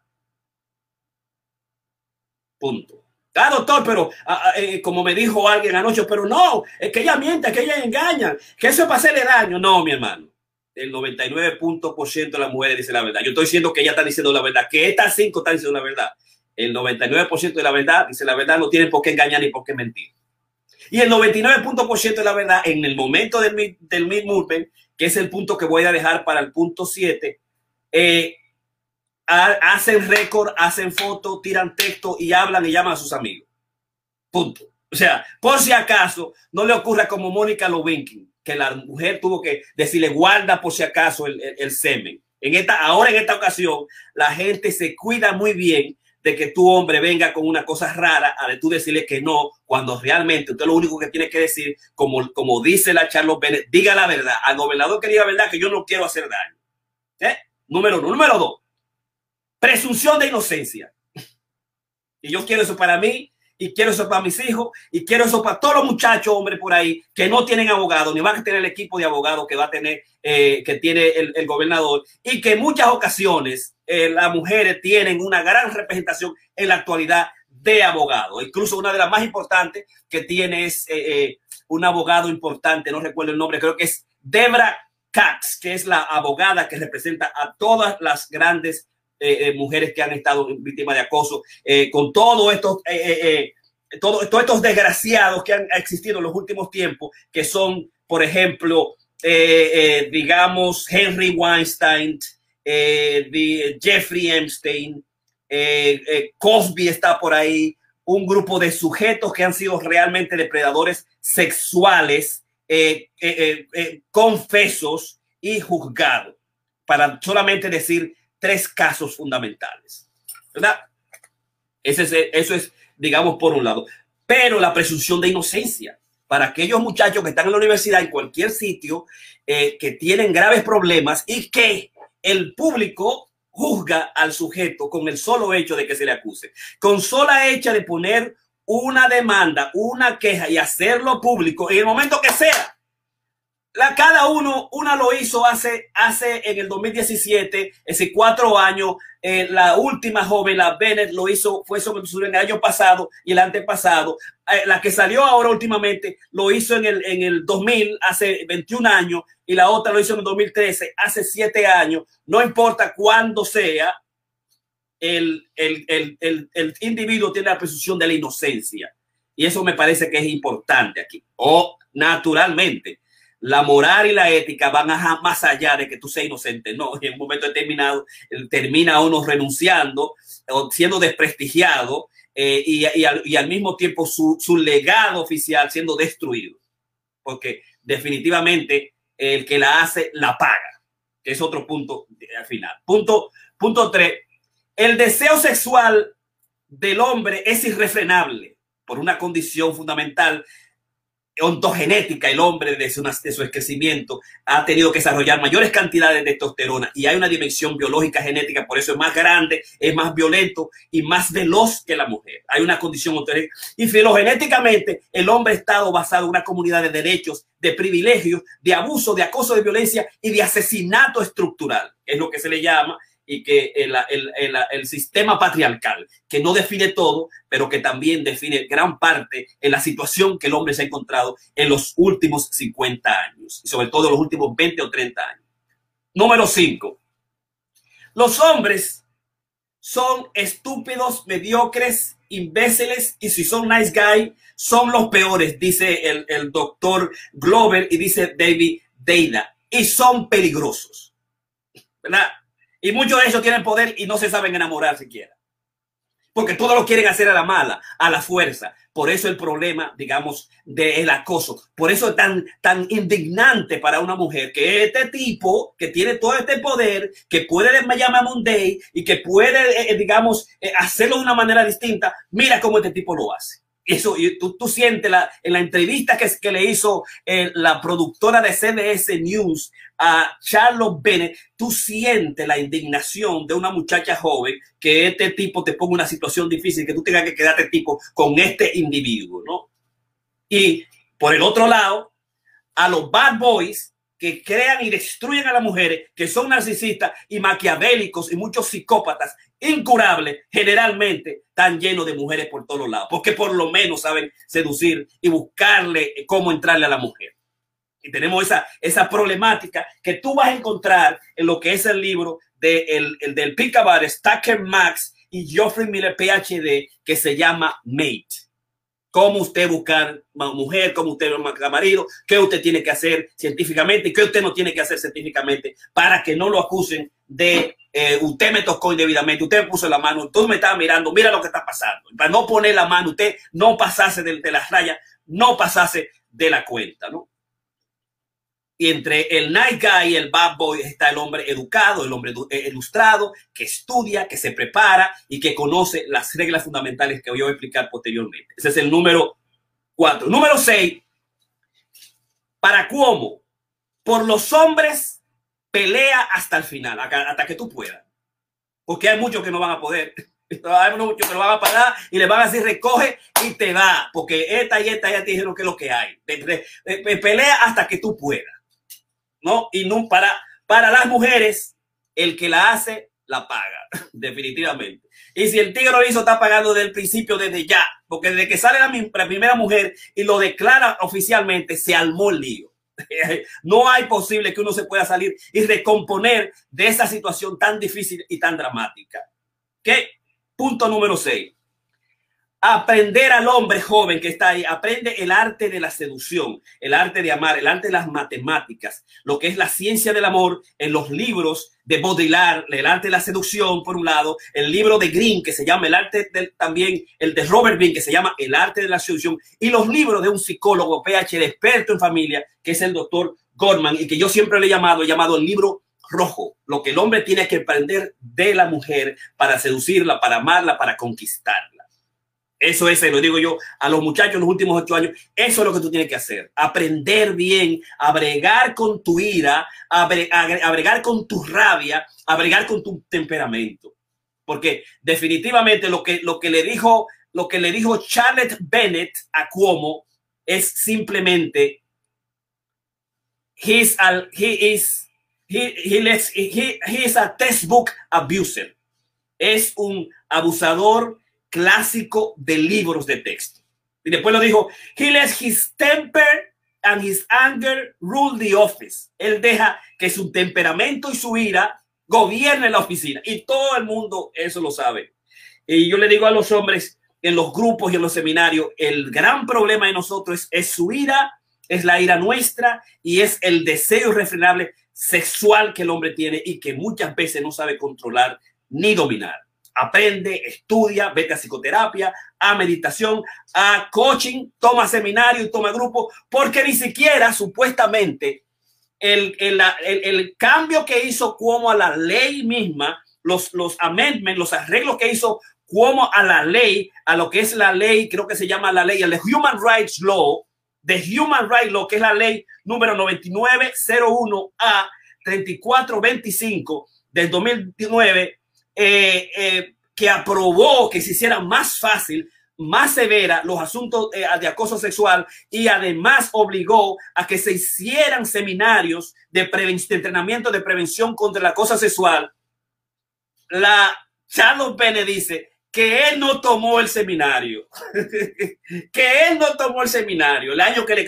Punto. Ah, doctor, pero ah, ah, eh, como me dijo alguien anoche, pero no, es que ella miente, que ella engaña, que eso es para hacerle daño. No, mi hermano el 99% de las mujeres dice la verdad. Yo estoy diciendo que ella está diciendo la verdad, que estas cinco están diciendo la verdad. El 99% de la verdad dice la verdad, no tienen por qué engañar ni por qué mentir. Y el 99% de la verdad en el momento del, del mid que es el punto que voy a dejar para el punto 7, eh, hacen récord, hacen fotos, tiran texto y hablan y llaman a sus amigos. Punto. O sea, por si acaso no le ocurra como Mónica Lewinsky, que la mujer tuvo que decirle guarda por si acaso el, semen. En esta, ahora en esta ocasión, la gente se cuida muy bien de que tu hombre venga con una cosa rara a de tú decirle que no, cuando realmente usted lo único que tiene que decir, como, como dice la Charlotte Bennett, diga la verdad. Al gobernador que diga la verdad que yo no quiero hacer daño. ¿Eh? Número uno. Número dos, presunción de inocencia. Y yo quiero eso para mí y quiero eso para mis hijos y quiero eso para todos los muchachos, hombre, por ahí que no tienen abogado, ni van a tener el equipo de abogados que va a tener, eh, que tiene el, gobernador y que en muchas ocasiones eh, las mujeres tienen una gran representación en la actualidad de abogado. Incluso una de las más importantes que tiene es eh, un abogado importante, no recuerdo el nombre, creo que es Debra Katz, que es la abogada que representa a todas las grandes eh, eh, mujeres que han estado víctimas de acoso, eh, con todos estos, todo, todos estos desgraciados que han existido en los últimos tiempos, que son, por ejemplo, digamos, Henry Weinstein, Jeffrey Epstein, Cosby está por ahí, un grupo de sujetos que han sido realmente depredadores sexuales, confesos y juzgados, para solamente decir tres casos fundamentales. ¿Verdad? Eso es, digamos, por un lado. Pero la presunción de inocencia para aquellos muchachos que están en la universidad, en cualquier sitio, eh, que tienen graves problemas y que el público juzga al sujeto con el solo hecho de que se le acuse. Con sola hecha de poner una demanda, una queja y hacerlo público en el momento que sea. La, cada uno, una lo hizo hace, hace en el 2017, ese cuatro años, eh, la última joven, la Bennett, lo hizo, fue sobre el año pasado y el antepasado. Eh, la que salió ahora últimamente lo hizo en el, en el 2000, hace 21 años, y la otra lo hizo en el 2013, hace siete años. No importa cuándo sea, el, el, el, el, individuo tiene la presunción de la inocencia. Y eso me parece que es importante aquí. O naturalmente, la moral y la ética van a más allá de que tú seas inocente. No, en un momento determinado termina uno renunciando o siendo desprestigiado eh, y, y, al, y, al, mismo tiempo su, su, legado oficial siendo destruido. Porque definitivamente el que la hace la paga, que es otro punto al final. Punto, punto tres, el deseo sexual del hombre es irrefrenable por una condición fundamental ontogenética, el hombre de su, de crecimiento ha tenido que desarrollar mayores cantidades de testosterona y hay una dimensión biológica genética, por eso es más grande, es más violento y más veloz que la mujer. Hay una condición ontogenética. Y filogenéticamente, el hombre ha estado basado en una comunidad de derechos, de privilegios, de abuso, de acoso, de violencia y de asesinato estructural, es lo que se le llama y que el, el, el, sistema patriarcal, que no define todo, pero que también define gran parte en la situación que el hombre se ha encontrado en los últimos 50 años, y sobre todo en los últimos 20 o 30 años. Número 5. Los hombres son estúpidos, mediocres, imbéciles, y si son nice guy, son los peores, dice el, el doctor Glover y dice David Deida, y son peligrosos. ¿Verdad? Y muchos de ellos tienen poder y no se saben enamorar siquiera. Porque todos lo quieren hacer a la mala, a la fuerza. Por eso el problema, digamos, del acoso. Por eso es tan, tan indignante para una mujer que este tipo, que tiene todo este poder, que puede llamar Monday y que puede, eh, eh, digamos, eh, hacerlo de una manera distinta, mira cómo este tipo lo hace. Eso, tú, tú sientes la, en la entrevista que, que le hizo eh, la productora de CBS News a Charlotte Bennett, tú sientes la indignación de una muchacha joven que este tipo te ponga una situación difícil, que tú tengas que quedarte tipo con este individuo, ¿no? Y por el otro lado, a los bad boys que crean y destruyen a las mujeres, que son narcisistas y maquiavélicos y muchos psicópatas incurables, generalmente están llenos de mujeres por todos lados, porque por lo menos saben seducir y buscarle cómo entrarle a la mujer. Y tenemos esa, esa problemática que tú vas a encontrar en lo que es el libro de el, el del Picabar, Stacker Max y Geoffrey Miller PhD, que se llama Mate cómo usted buscar mujer, cómo usted buscar marido, qué usted tiene que hacer científicamente y qué usted no tiene que hacer científicamente para que no lo acusen de eh, usted me tocó indebidamente, usted me puso la mano, tú me estaba mirando, mira lo que está pasando. Para no poner la mano, usted no pasase de, de las rayas, no pasase de la cuenta, ¿no? Y entre el night guy y el bad boy está el hombre educado, el hombre eh, ilustrado, que estudia, que se prepara y que conoce las reglas fundamentales que voy a explicar posteriormente. Ese es el número cuatro. Número seis, para cómo por los hombres pelea hasta el final, hasta que tú puedas. Porque hay muchos que no van a poder. Hay muchos que lo van a pagar y le van a decir recoge y te da. Porque esta y esta ya te dijeron que es lo que hay. Pelea hasta que tú puedas. ¿No? Y no, para, para las mujeres, el que la hace, la paga, definitivamente. Y si el tigre lo hizo, está pagando desde el principio, desde ya, porque desde que sale la, la primera mujer y lo declara oficialmente, se armó el lío. No hay posible que uno se pueda salir y recomponer de esa situación tan difícil y tan dramática. ¿Qué? Punto número 6 aprender al hombre joven que está ahí, aprende el arte de la seducción, el arte de amar, el arte de las matemáticas, lo que es la ciencia del amor en los libros de Baudrillard, el arte de la seducción, por un lado, el libro de Green, que se llama el arte del, también, el de Robert Green, que se llama el arte de la seducción, y los libros de un psicólogo PhD experto en familia, que es el doctor Gorman, y que yo siempre le he llamado, he llamado el libro rojo, lo que el hombre tiene que aprender de la mujer para seducirla, para amarla, para conquistarla. Eso es, lo digo yo a los muchachos en los últimos ocho años. Eso es lo que tú tienes que hacer. Aprender bien, a bregar con tu ira, a, bregar con tu rabia, a bregar con tu temperamento. Porque definitivamente lo que, lo que le dijo, lo que le dijo Charlotte Bennett a Cuomo es simplemente he's a, he is he, he, lets, he, he is a textbook abuser. Es un abusador clásico de libros de texto. Y después lo dijo, he lets his temper and his anger rule the office. Él deja que su temperamento y su ira gobierne la oficina. Y todo el mundo eso lo sabe. Y yo le digo a los hombres en los grupos y en los seminarios, el gran problema de nosotros es, es su ira, es la ira nuestra y es el deseo irrefrenable sexual que el hombre tiene y que muchas veces no sabe controlar ni dominar aprende, estudia, vete a psicoterapia, a meditación, a coaching, toma seminario toma grupo, porque ni siquiera supuestamente el, el, el, cambio que hizo como a la ley misma, los, los amendments, los arreglos que hizo como a la ley, a lo que es la ley, creo que se llama la ley, el Human Rights Law, de Human Rights Law, que es la ley número 9901A 3425 del 2009, eh, eh, que aprobó que se hiciera más fácil, más severa los asuntos eh, de acoso sexual y además obligó a que se hicieran seminarios de, entrenamiento de prevención contra el acoso sexual. La Charles Bennett dice, que él no tomó el seminario, que él no tomó el seminario el año que le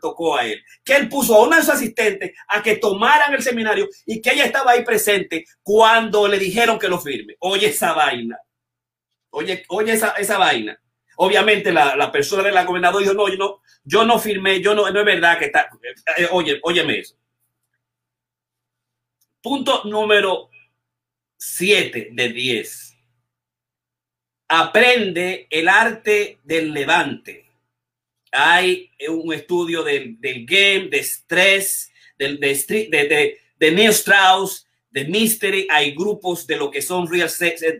tocó a él, que él puso a una de sus asistentes a que tomaran el seminario y que ella estaba ahí presente cuando le dijeron que lo firme. Oye esa vaina, oye, oye esa, esa vaina. Obviamente la, la persona de la gobernadora dijo, no, yo no, yo no firmé, yo no, no es verdad que está, eh, oye, óyeme eso. Punto número 7 de 10 aprende el arte del levante. Hay un estudio del, game, de estrés, del, de, de, de, Neil Strauss, de Mystery. Hay grupos de lo que son Real,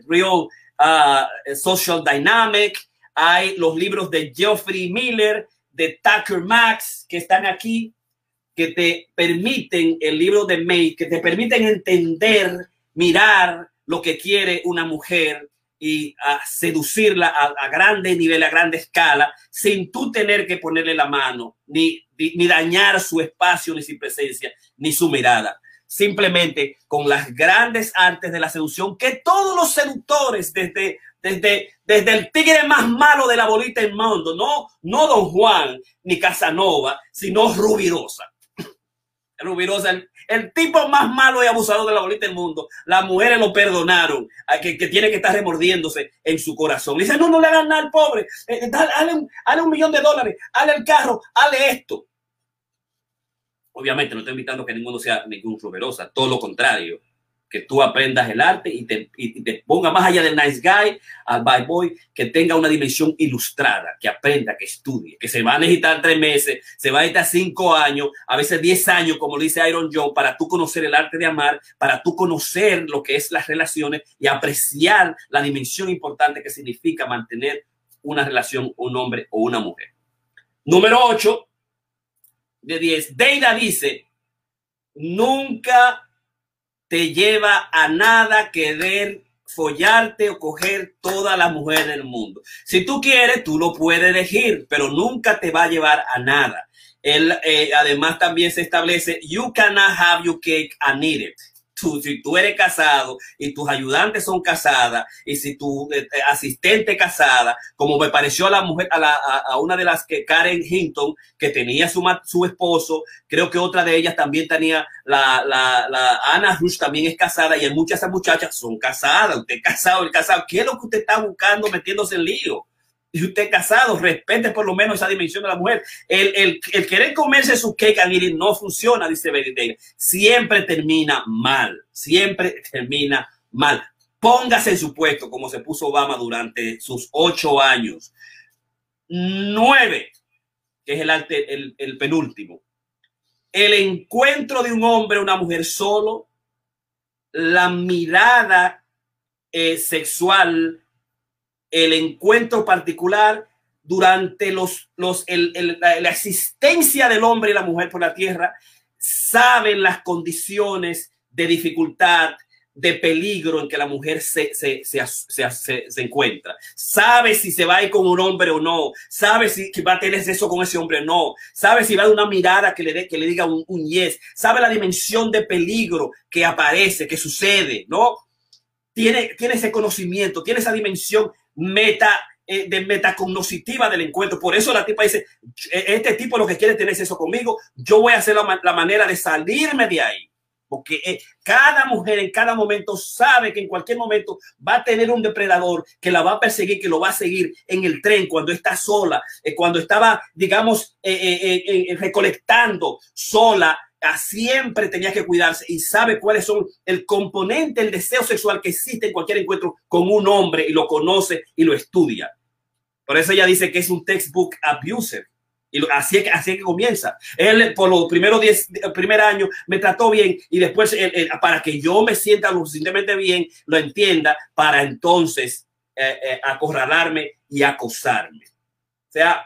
real uh, Social Dynamic. Hay los libros de Geoffrey Miller, de Tucker Max, que están aquí, que te permiten, el libro de May, que te permiten entender, mirar lo que quiere una mujer y a seducirla a, grande nivel, a grande escala, sin tú tener que ponerle la mano, ni, ni, dañar su espacio, ni su presencia, ni su mirada. Simplemente con las grandes artes de la seducción que todos los seductores, desde, desde, desde el tigre más malo de la bolita del mundo, no, no Don Juan ni Casanova, sino Rubirosa. Rubirosa, el tipo más malo y abusador de la bolita del mundo. Las mujeres lo perdonaron, que, que tiene que estar remordiéndose en su corazón. dice, no, no le hagan nada al pobre. Eh, eh, dale, un, un millón de dólares, dale el carro, dale esto. Obviamente no estoy invitando a que ninguno sea ningún ruberosa, todo lo contrario que tú aprendas el arte y te, ponga más allá del nice guy al bye boy, que tenga una dimensión ilustrada, que aprenda, que estudie, que se va a necesitar tres meses, se va a necesitar cinco años, a veces diez años, como dice Iron Joe, para tú conocer el arte de amar, para tú conocer lo que es las relaciones y apreciar la dimensión importante que significa mantener una relación, un hombre o una mujer. Número ocho de diez. Deida dice, nunca te lleva a nada querer follarte o coger toda la mujer del mundo. Si tú quieres, tú lo puedes elegir, pero nunca te va a llevar a nada. Él, eh, además, también se establece, you cannot have your cake and eat it si tú eres casado y tus ayudantes son casadas y si tu eh, eh, asistente casada, como me pareció a la mujer, a, la, a, una de las que Karen Hinton, que tenía su, su esposo, creo que otra de ellas también tenía, la, la, la Ana Rush también es casada y muchas de esas muchachas son casadas, usted casado, el casado, ¿qué es lo que usted está buscando metiéndose en lío? Y usted casado, respete por lo menos esa dimensión de la mujer. El, el, querer comerse su cake and no funciona, dice Benedict. Siempre termina mal, siempre termina mal. Póngase en su puesto como se puso Obama durante sus ocho años. Nueve, que es el, el, el penúltimo. El encuentro de un hombre una mujer solo, la mirada eh, sexual el encuentro particular durante los, los, la, existencia del hombre y la mujer por la tierra, saben las condiciones de dificultad, de peligro en que la mujer se, se, se, se, encuentra. Sabe si se va a ir con un hombre o no. Sabe si va a tener sexo con ese hombre o no. Sabe si va a una mirada que le, dé, que le diga un, un yes. Sabe la dimensión de peligro que aparece, que sucede, ¿no? Tiene, tiene ese conocimiento, tiene esa dimensión meta eh, de metacognoscitiva del encuentro. Por eso la tipa dice, e, este tipo lo que quiere tener sexo conmigo, yo voy a hacer la, manera de salirme de ahí porque eh, cada mujer en cada momento sabe que en cualquier momento va a tener un depredador que la va a perseguir, que lo va a seguir en el tren cuando está sola, eh, cuando estaba, digamos, eh, recolectando sola, siempre tenía que cuidarse y sabe cuáles son el componente, el deseo sexual que existe en cualquier encuentro con un hombre y lo conoce y lo estudia. Por eso ella dice que es un textbook abuser y así es, que, así que comienza. Él por los primeros 10, primer año me trató bien y después para que yo me sienta lo suficientemente bien, lo entienda, para entonces eh, eh, acorralarme y acosarme. O sea,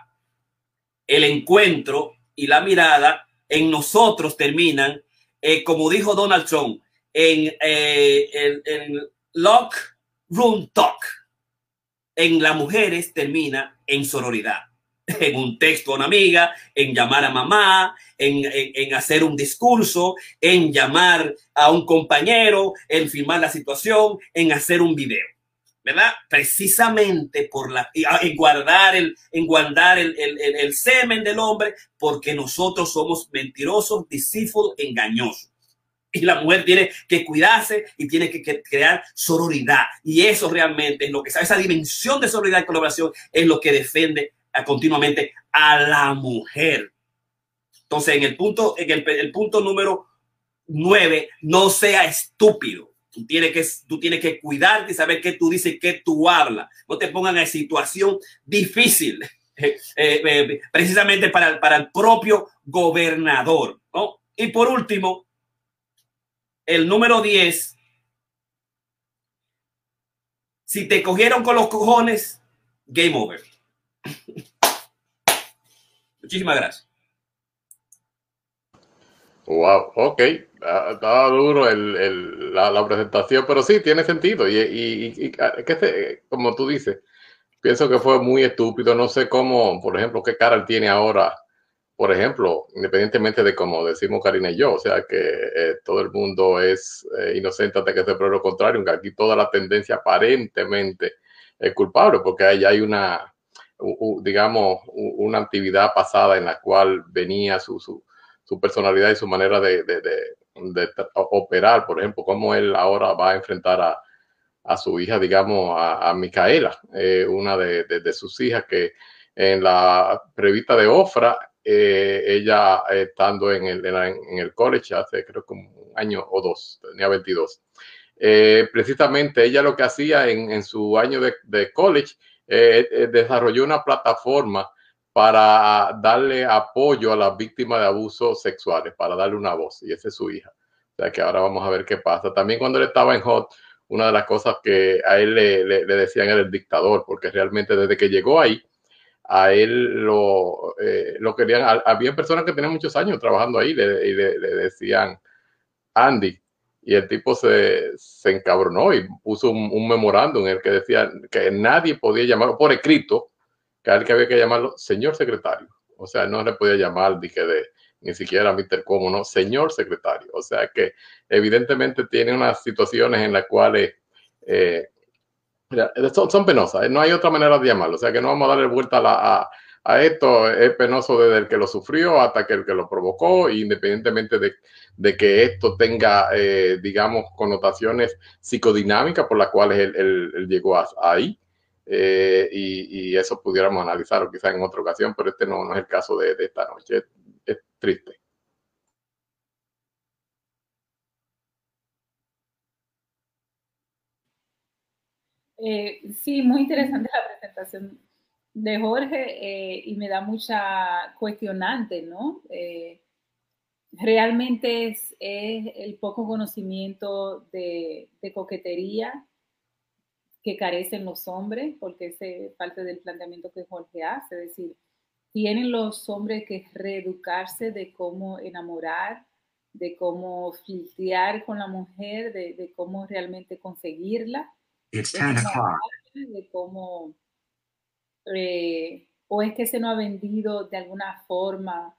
el encuentro y la mirada en nosotros terminan, eh, como dijo Donald Trump, en el lock room talk. En las mujeres termina en sororidad en un texto a una amiga, en llamar a mamá, en, hacer un discurso, en llamar a un compañero, en filmar la situación, en hacer un video. ¿Verdad? Precisamente por la, ah, en guardar el, en guardar el, el, semen del hombre, porque nosotros somos mentirosos, deceitful, engañosos. Y la mujer tiene que cuidarse y tiene que, crear sororidad. Y eso realmente es lo que esa dimensión de sororidad y colaboración es lo que defiende continuamente a la mujer. Entonces, en el punto, en el, punto número nueve, no sea estúpido. Tú tienes, que, tú tienes que cuidarte y saber qué tú dices, qué tú hablas. No te pongan en situación difícil, eh, eh, precisamente para, para el propio gobernador. ¿no? Y por último, el número 10. Si te cogieron con los cojones, game over. Muchísimas gracias. Wow, ok. Ah, estaba duro el, la, presentación, pero sí, tiene sentido. Y, y, que como tú dices, pienso que fue muy estúpido. No sé cómo, por ejemplo, qué cara tiene ahora, por ejemplo, independientemente de cómo decimos Karina y yo, o sea, que eh, todo el mundo es eh, inocente hasta que se pruebe lo contrario, aunque aquí toda la tendencia aparentemente es culpable, porque ahí hay una digamos, una actividad pasada en la cual venía su, su, su personalidad y su manera de, de, de, operar, por ejemplo, cómo él ahora va a enfrentar a, a su hija, digamos, a, a Micaela, eh, una de, sus hijas que en la prevista de Ofra, eh, ella estando en el, en el college hace creo que un año o dos, tenía 22. Eh, precisamente ella lo que hacía en, en su año de, de college desarrolló una plataforma para darle apoyo a las víctimas de abusos sexuales, para darle una voz, y esa es su hija. O sea que ahora vamos a ver qué pasa. También cuando él estaba en Hot, una de las cosas que a él le, le, decían era el dictador, porque realmente desde que llegó ahí, a él lo, eh, lo querían, había personas que tenían muchos años trabajando ahí y le, le decían, Andy, y el tipo se, se encabronó y puso un, memorándum en el que decía que nadie podía llamarlo por escrito, que, que había que llamarlo señor secretario. O sea, no le podía llamar, dije, de, ni siquiera Mr. Como, no, señor secretario. O sea que evidentemente tiene unas situaciones en las cuales eh, son, penosas, no hay otra manera de llamarlo. O sea que no vamos a darle vuelta a esto es penoso desde el que lo sufrió hasta que el que lo provocó, independientemente de, de que esto tenga, eh, digamos, connotaciones psicodinámicas por las cuales él, llegó ahí. Eh, y, eso pudiéramos analizarlo quizá en otra ocasión, pero este no, no es el caso de, esta noche. Es, triste. Eh, sí, muy interesante la presentación de Jorge eh, y me da mucha cuestionante, ¿no? Realmente es, el poco conocimiento de, coquetería que carecen los hombres, porque es parte del planteamiento que Jorge hace, es decir, tienen los hombres que reeducarse de cómo enamorar de cómo filtrear con la mujer, de, cómo realmente conseguirla. De cómo, eh, o es que se nos ha vendido de alguna forma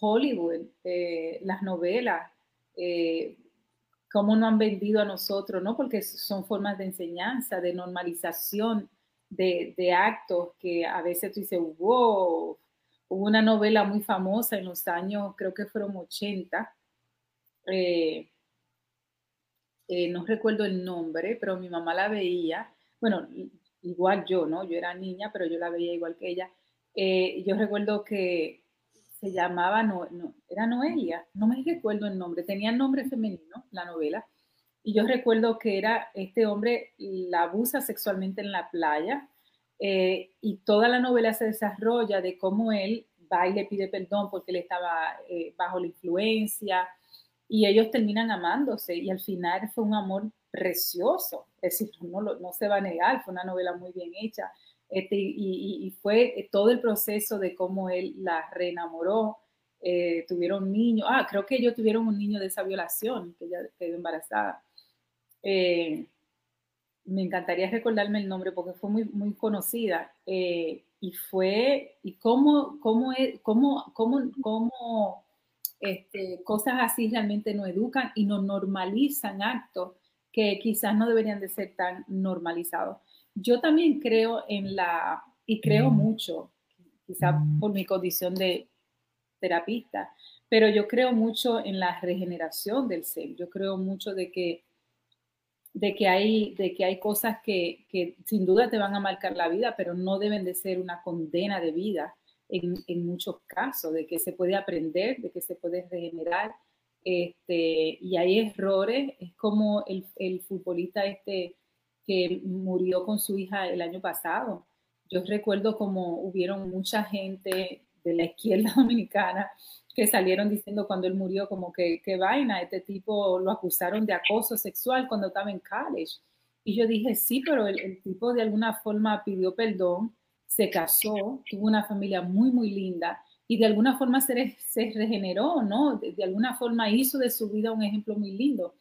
Hollywood, eh, las novelas, eh, cómo nos han vendido a nosotros, ¿no? Porque son formas de enseñanza, de normalización de, de actos que a veces tú dices, wow, hubo una novela muy famosa en los años, creo que fueron 80, eh, eh, no recuerdo el nombre, pero mi mamá la veía, bueno, igual yo, ¿no? Yo era niña, pero yo la veía igual que ella. Eh, yo recuerdo que se llamaba, no, no, era Noelia, no me recuerdo el nombre, tenía nombre femenino la novela, y yo recuerdo que era este hombre la abusa sexualmente en la playa, y toda la novela se desarrolla de cómo él va y le pide perdón porque él estaba bajo la influencia, y ellos terminan amándose y al final fue un amor precioso, es decir, no, no se va a negar, fue una novela muy bien hecha este, y, y, fue todo el proceso de cómo él la reenamoró, eh, tuvieron niños, ah, creo que ellos tuvieron un niño de esa violación, que ella quedó embarazada. Eh, me encantaría recordarme el nombre porque fue muy, muy conocida eh, y fue, y cómo, cómo, cómo, cómo, cómo este, cosas así realmente no educan y no normalizan actos que quizás no deberían de ser tan normalizados. Yo también creo en la, y creo mucho, quizás por mi condición de terapista, pero yo creo mucho en la regeneración del ser. Yo creo mucho de que, de que, hay, de que hay cosas que, que sin duda te van a marcar la vida, pero no deben de ser una condena de vida en, muchos casos, de que se puede aprender, de que se puede regenerar. Este, y hay errores, es como el, el futbolista este que murió con su hija el año pasado. Yo recuerdo como hubieron mucha gente de la izquierda dominicana que salieron diciendo cuando él murió como que, qué vaina, este tipo lo acusaron de acoso sexual cuando estaba en college. Y yo dije, sí, pero el, tipo de alguna forma pidió perdón se casó, tuvo una familia muy, muy linda y de alguna forma se regeneró, ¿no? De, alguna forma hizo de su vida un ejemplo muy lindo.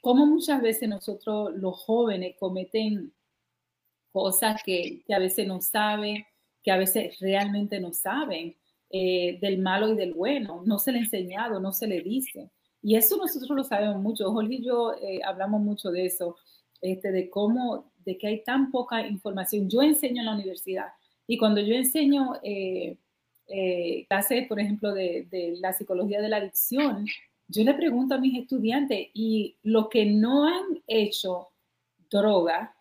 Como muchas veces nosotros los jóvenes cometen cosas que, que a veces no saben, que a veces realmente no saben eh, del malo y del bueno, no se le ha enseñado, no se le dice. Y eso nosotros lo sabemos mucho. Jorge y yo eh, hablamos mucho de eso, este, de cómo de que hay tan poca información. Yo enseño en la universidad y cuando yo enseño eh, eh, clases, por ejemplo, de, la psicología de la adicción, yo le pregunto a mis estudiantes y los que no han hecho droga,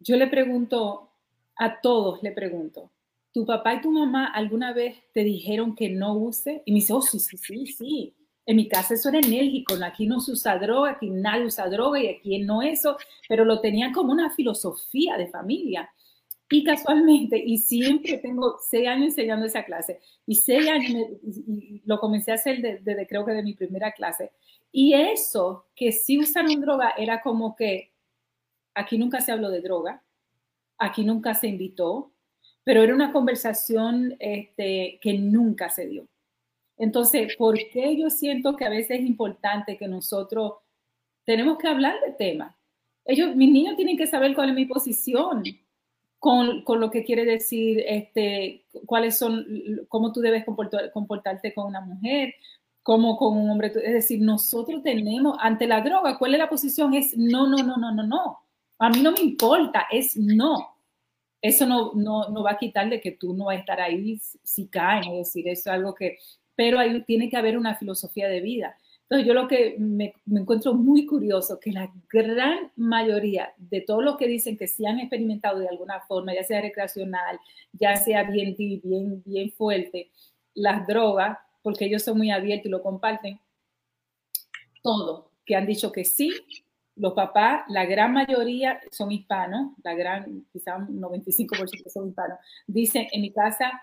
yo le pregunto a todos, le pregunto, ¿tu papá y tu mamá alguna vez te dijeron que no use? Y me dice, oh, sí, sí, sí, sí. En mi casa eso era enérgico, aquí no se usa droga, aquí nadie usa droga y aquí no eso, pero lo tenían como una filosofía de familia. Y casualmente, y siempre tengo seis años enseñando esa clase, y seis años, y lo comencé a hacer desde, creo que de mi primera clase. Y eso, que si usaron droga, era como que aquí nunca se habló de droga, aquí nunca se invitó, pero era una conversación este, que nunca se dio. Entonces, ¿por qué yo siento que a veces es importante que nosotros tenemos que hablar de temas? Ellos, mis niños tienen que saber cuál es mi posición con, con lo que quiere decir, este, cuáles son, cómo tú debes comportarte con una mujer, cómo con un hombre. Es decir, nosotros tenemos, ante la droga, ¿cuál es la posición? Es no, no, no, no, no, no. A mí no me importa, es no. Eso no, no, no va a quitar de que tú no vas a estar ahí si caen, es decir, eso es algo que pero ahí tiene que haber una filosofía de vida. Entonces yo lo que me, encuentro muy curioso, que la gran mayoría de todos los que dicen que sí han experimentado de alguna forma, ya sea recreacional, ya sea bien, bien, bien fuerte, las drogas, porque ellos son muy abiertos y lo comparten, todo, que han dicho que sí, los papás, la gran mayoría son hispanos, la gran, quizá un 95% son hispanos, dicen en mi casa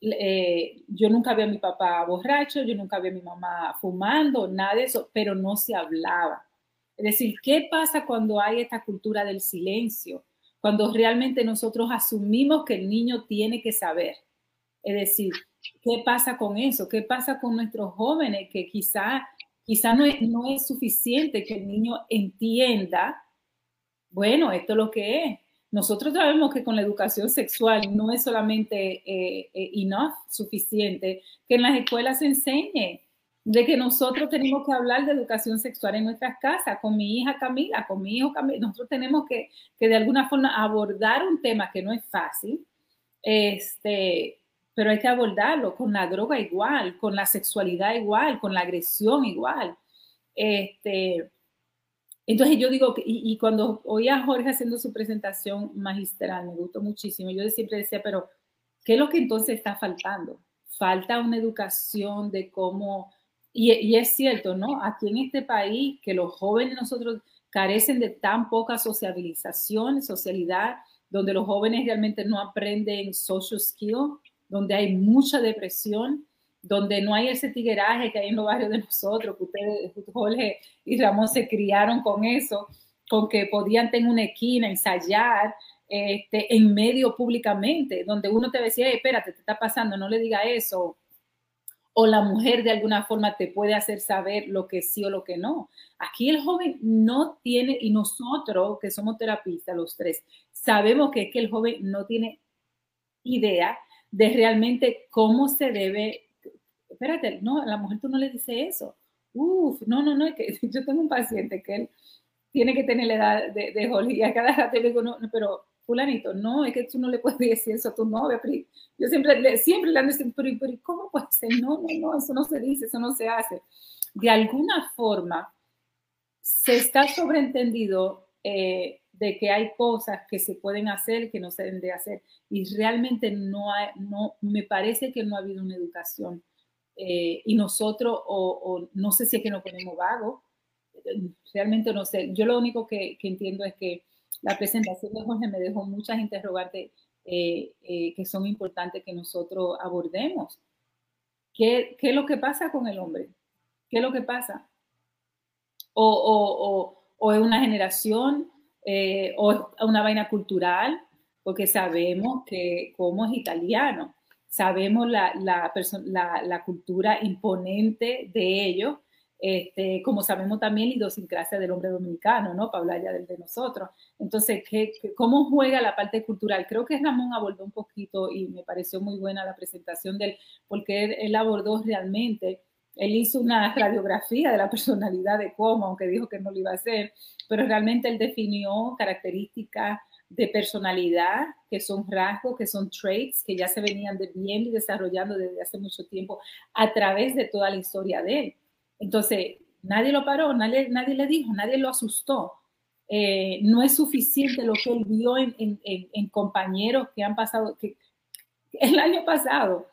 eh, yo nunca vi a mi papá borracho, yo nunca vi a mi mamá fumando, nada de eso, pero no se hablaba. Es decir, ¿qué pasa cuando hay esta cultura del silencio? Cuando realmente nosotros asumimos que el niño tiene que saber. Es decir, ¿qué pasa con eso? ¿Qué pasa con nuestros jóvenes que quizá Quizá no es, no es suficiente que el niño entienda, bueno, esto es lo que es. Nosotros sabemos que con la educación sexual no es solamente eh, eh, enough, suficiente, que en las escuelas se enseñe de que nosotros tenemos que hablar de educación sexual en nuestras casas, con mi hija Camila, con mi hijo Camila. Nosotros tenemos que, que de alguna forma abordar un tema que no es fácil, este, pero hay que abordarlo con la droga igual, con la sexualidad igual, con la agresión igual. Este, entonces yo digo, y, y cuando oía a Jorge haciendo su presentación magistral, me gustó muchísimo, yo siempre decía, pero ¿qué es lo que entonces está faltando? Falta una educación de cómo y, es cierto, ¿no? Aquí en este país, que los jóvenes nosotros carecen de tan poca sociabilización, socialidad, donde los jóvenes realmente no aprenden social skill, donde hay mucha depresión, donde no hay ese tigueraje que hay en los barrios de nosotros, que ustedes, Jorge y Ramón se criaron con eso, con que podían tener una esquina, ensayar este, en medio públicamente, donde uno te decía, espérate, te está pasando, no le diga eso, o la mujer de alguna forma te puede hacer saber lo que sí o lo que no. Aquí el joven no tiene, y nosotros que somos terapistas, los tres, sabemos que es que el joven no tiene idea de realmente cómo se debe, espérate, no, a la mujer tú no le dices eso. Uf, no, no, no, es que yo tengo un paciente que él tiene que tener la edad de, de y a cada rato le digo, no, pero fulanito, no, es que tú no le puedes decir eso a tu novia. Yo siempre, le, siempre le ando diciendo, pero, pero ¿cómo puede ser? No, no, no, eso no se dice, eso no se hace. De alguna forma, se está sobreentendido eh, de que hay cosas que se pueden hacer que no se deben de hacer y realmente no, hay, no me parece que no ha habido una educación eh, y nosotros o, no sé si es que nos ponemos vagos realmente no sé yo lo único que, entiendo es que la presentación de Jorge me dejó muchas interrogantes eh, eh, que son importantes que nosotros abordemos. ¿Qué, ¿Qué, es lo que pasa con el hombre? ¿Qué es lo que pasa? O, o, o, es una generación, o es una vaina cultural, porque sabemos que como es italiano, sabemos la, la, la, la cultura imponente de ellos, este, como sabemos también la idiosincrasia del hombre dominicano, ¿no? Para hablar ya del de nosotros. Entonces, ¿qué, cómo juega la parte cultural? Creo que Ramón abordó un poquito y me pareció muy buena la presentación de él, porque él, abordó realmente, él hizo una radiografía de la personalidad de cómo, aunque dijo que no lo iba a hacer, pero realmente él definió características de personalidad, que son rasgos, que son traits, que ya se venían de bien y desarrollando desde hace mucho tiempo a través de toda la historia de él. Entonces, nadie lo paró, nadie, nadie le dijo, nadie lo asustó. Eh, no es suficiente lo que él vio en, compañeros que han pasado, que el año pasado,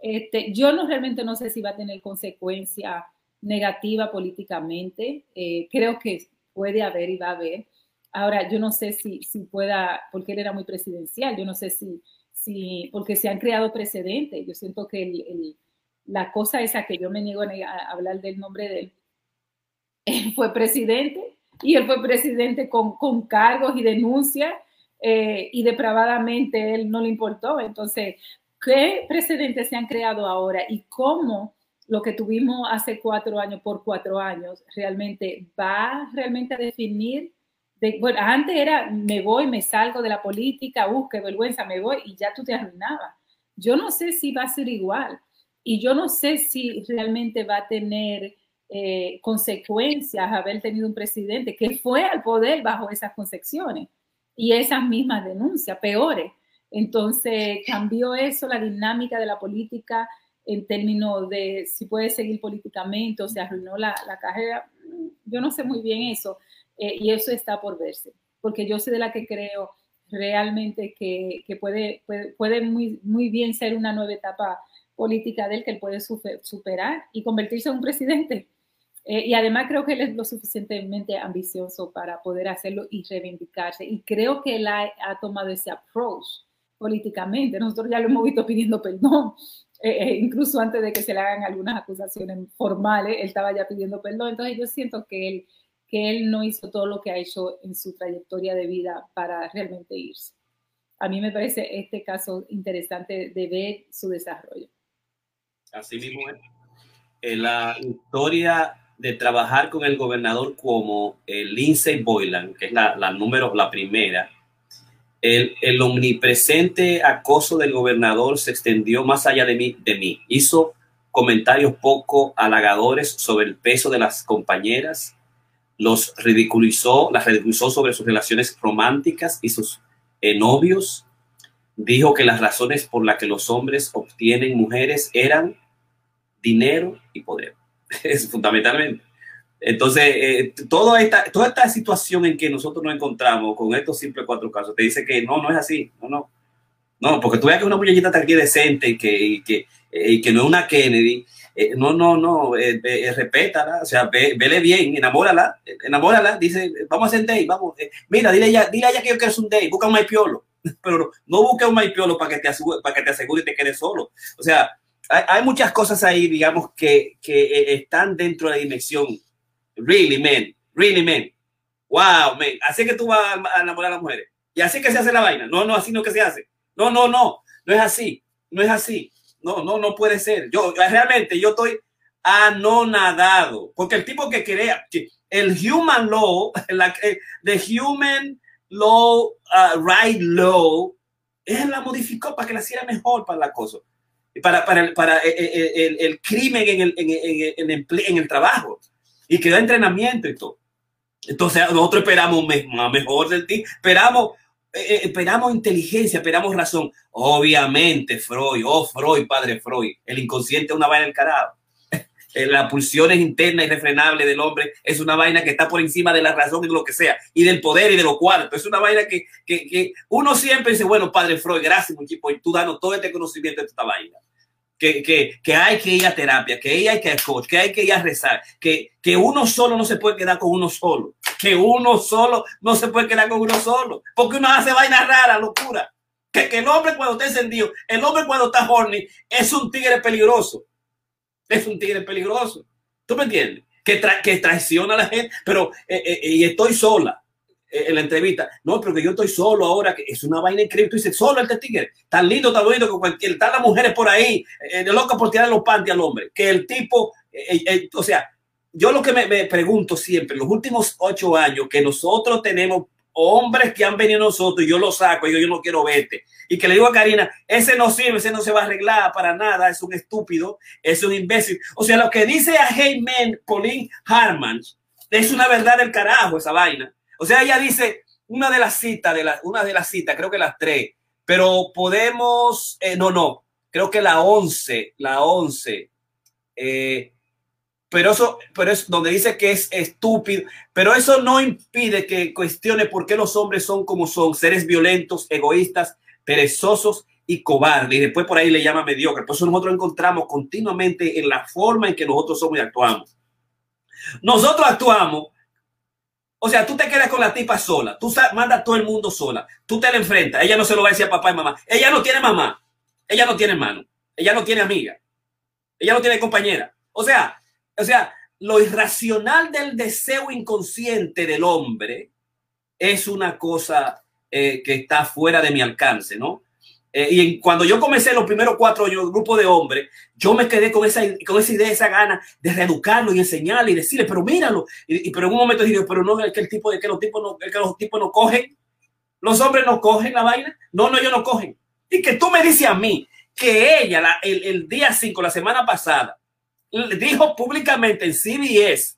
este, yo no realmente no sé si va a tener consecuencia negativa políticamente, eh, creo que puede haber y va a haber. Ahora, yo no sé si, si pueda, porque él era muy presidencial, yo no sé si, si porque se han creado precedentes, yo siento que el la cosa esa que yo me niego a hablar del nombre de él, él fue presidente y él fue presidente con, con cargos y denuncias eh, y depravadamente él no le importó. Entonces, ¿qué precedentes se han creado ahora y cómo lo que tuvimos hace cuatro años por cuatro años realmente va realmente a definir? De, bueno, antes era me voy, me salgo de la política, uh, qué vergüenza, me voy y ya tú te arruinabas. Yo no sé si va a ser igual. Y yo no sé si realmente va a tener eh, consecuencias haber tenido un presidente que fue al poder bajo esas concepciones y esas mismas denuncias, peores. Entonces cambió eso, la dinámica de la política en términos de si puede seguir políticamente o se arruinó la, la carrera. Yo no sé muy bien eso eh, y eso está por verse, porque yo soy de la que creo realmente que, que puede, puede, puede, muy, muy bien ser una nueva etapa política de él que él puede superar y convertirse en un presidente. Eh, y además creo que él es lo suficientemente ambicioso para poder hacerlo y reivindicarse. Y creo que él ha, tomado ese approach políticamente. Nosotros ya lo hemos visto pidiendo perdón, eh, eh, incluso antes de que se le hagan algunas acusaciones formales, él estaba ya pidiendo perdón. Entonces yo siento que él, que él no hizo todo lo que ha hecho en su trayectoria de vida para realmente irse. A mí me parece este caso interesante de ver su desarrollo. Así mismo es. Eh, la historia de trabajar con el gobernador como el Lindsay Boylan, que es la, número, la primera, el, el, omnipresente acoso del gobernador se extendió más allá de mí, de mí. Hizo comentarios poco halagadores sobre el peso de las compañeras, los ridiculizó, las ridiculizó sobre sus relaciones románticas y sus eh, novios. Dijo que las razones por las que los hombres obtienen mujeres eran dinero y poder. Es fundamentalmente. Entonces, eh, toda, esta, toda esta situación en que nosotros nos encontramos con estos simples cuatro casos, te dice que no, no es así. No, no. No, porque tú veas que una muñequita aquí decente que, que, y que no es una Kennedy eh, no, no, no, eh, eh, respétala, o sea, ve, vele bien, enamórala, enamórala, dice, vamos a hacer date, vamos, mira, dile ella, dile a que yo quiero hacer un date, busca un maipiolo, pero no busque un maipiolo para que te asegure, para que te asegure y te quedes solo. O sea, hay, hay muchas cosas ahí, digamos, que, que están dentro de la dimensión. Really, man, really, man. Wow, man. Así que tú vas a enamorar a las mujeres. Y así que se hace la vaina. No, no, así no que se hace. No, no, no. No es así. No es así. No, no, no puede ser. Yo realmente yo estoy anonadado porque el tipo que crea el human law, la, the human law, uh, right law, él la modificó para que la hiciera mejor para la cosa. Para, para, para eh, eh, eh, el, el, crimen en el, en, en, en, en el trabajo y que da entrenamiento y todo. Entonces nosotros esperamos mejor del ti, esperamos eh, esperamos inteligencia, esperamos razón. Obviamente, Freud, oh Freud, padre Freud, el inconsciente es una vaina del carajo. Las pulsiones internas irrefrenables del hombre es una vaina que está por encima de la razón y de lo que sea, y del poder y de lo cuarto. Es una vaina que, que, que uno siempre dice, bueno, padre Freud, gracias, muchachos, por tú danos todo este conocimiento de esta vaina que, que, hay que ir a terapia, que hay que ir a que hay que ir a rezar, que, que uno solo no se puede quedar con uno solo, que uno solo no se puede quedar con uno solo, porque uno hace vainas raras, locura. Que, que el hombre cuando está encendido, el hombre cuando está horny, es un tigre peligroso. Es un tigre peligroso. ¿Tú me entiendes? Que, tra que traiciona a la gente, pero eh, eh, y estoy sola en la entrevista. No, pero que yo estoy solo ahora, que es una vaina increíble. Tú dices, solo este tigre, tan lindo, tan bonito, que cualquier, están las mujeres por ahí, eh, loca por tirar los panties al hombre. Que el tipo, eh, o sea, yo lo que me, pregunto siempre, los últimos ocho años, que nosotros tenemos hombres que han venido a nosotros, y yo lo saco, y yo, yo no quiero verte. Y que le digo a Karina, ese no sirve, ese no se va a arreglar para nada, es un estúpido, es un imbécil. O sea, lo que dice a Heyman, Pauline Harman, es una verdad del carajo esa vaina. O sea, ella dice una de las citas, de la, una de las citas, creo que las tres, pero podemos, eh, no, no, creo que la once, la once, eh, pero eso, pero es donde dice que es estúpido, pero eso no impide que cuestione por qué los hombres son como son, seres violentos, egoístas, perezosos y cobardes. Y después por ahí le llama mediocre. Por eso nosotros encontramos continuamente en la forma en que nosotros somos y actuamos. Nosotros actuamos o sea, tú te quedas con la tipa sola, tú mandas a todo el mundo sola, tú te la enfrentas, ella no se lo va a decir a papá y mamá, ella no tiene mamá, ella no tiene hermano, ella no tiene amiga, ella no tiene compañera. O sea, o sea, lo irracional del deseo inconsciente del hombre es una cosa eh, que está fuera de mi alcance, ¿no? Eh, y cuando yo comencé los primeros cuatro años, grupo de hombres, yo me quedé con esa, con esa idea, esa gana de reeducarlo y enseñarle y decirle, pero míralo. Y, y pero en un momento dije, pero no, es que el tipo de que los tipos no, que los tipos no cogen, los hombres no cogen la vaina. No, no, ellos no cogen. Y que tú me dices a mí que ella la, el, el, día 5, la semana pasada, dijo públicamente en CBS,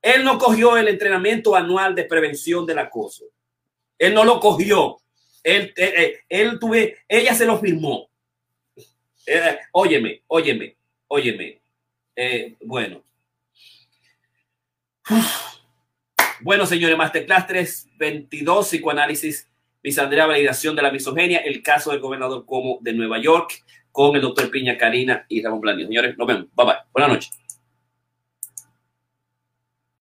él no cogió el entrenamiento anual de prevención del acoso. Él no lo cogió él, eh, eh, él tuve, ella se lo firmó. Eh, óyeme, óyeme, óyeme. Bueno. Bueno, señores, Masterclass 322, psicoanálisis, misandrea, validación de la misoginia, el caso del gobernador como de Nueva York, con el doctor Piña Karina y Ramón Blandio. Señores, nos vemos. Bye bye. Buenas noches.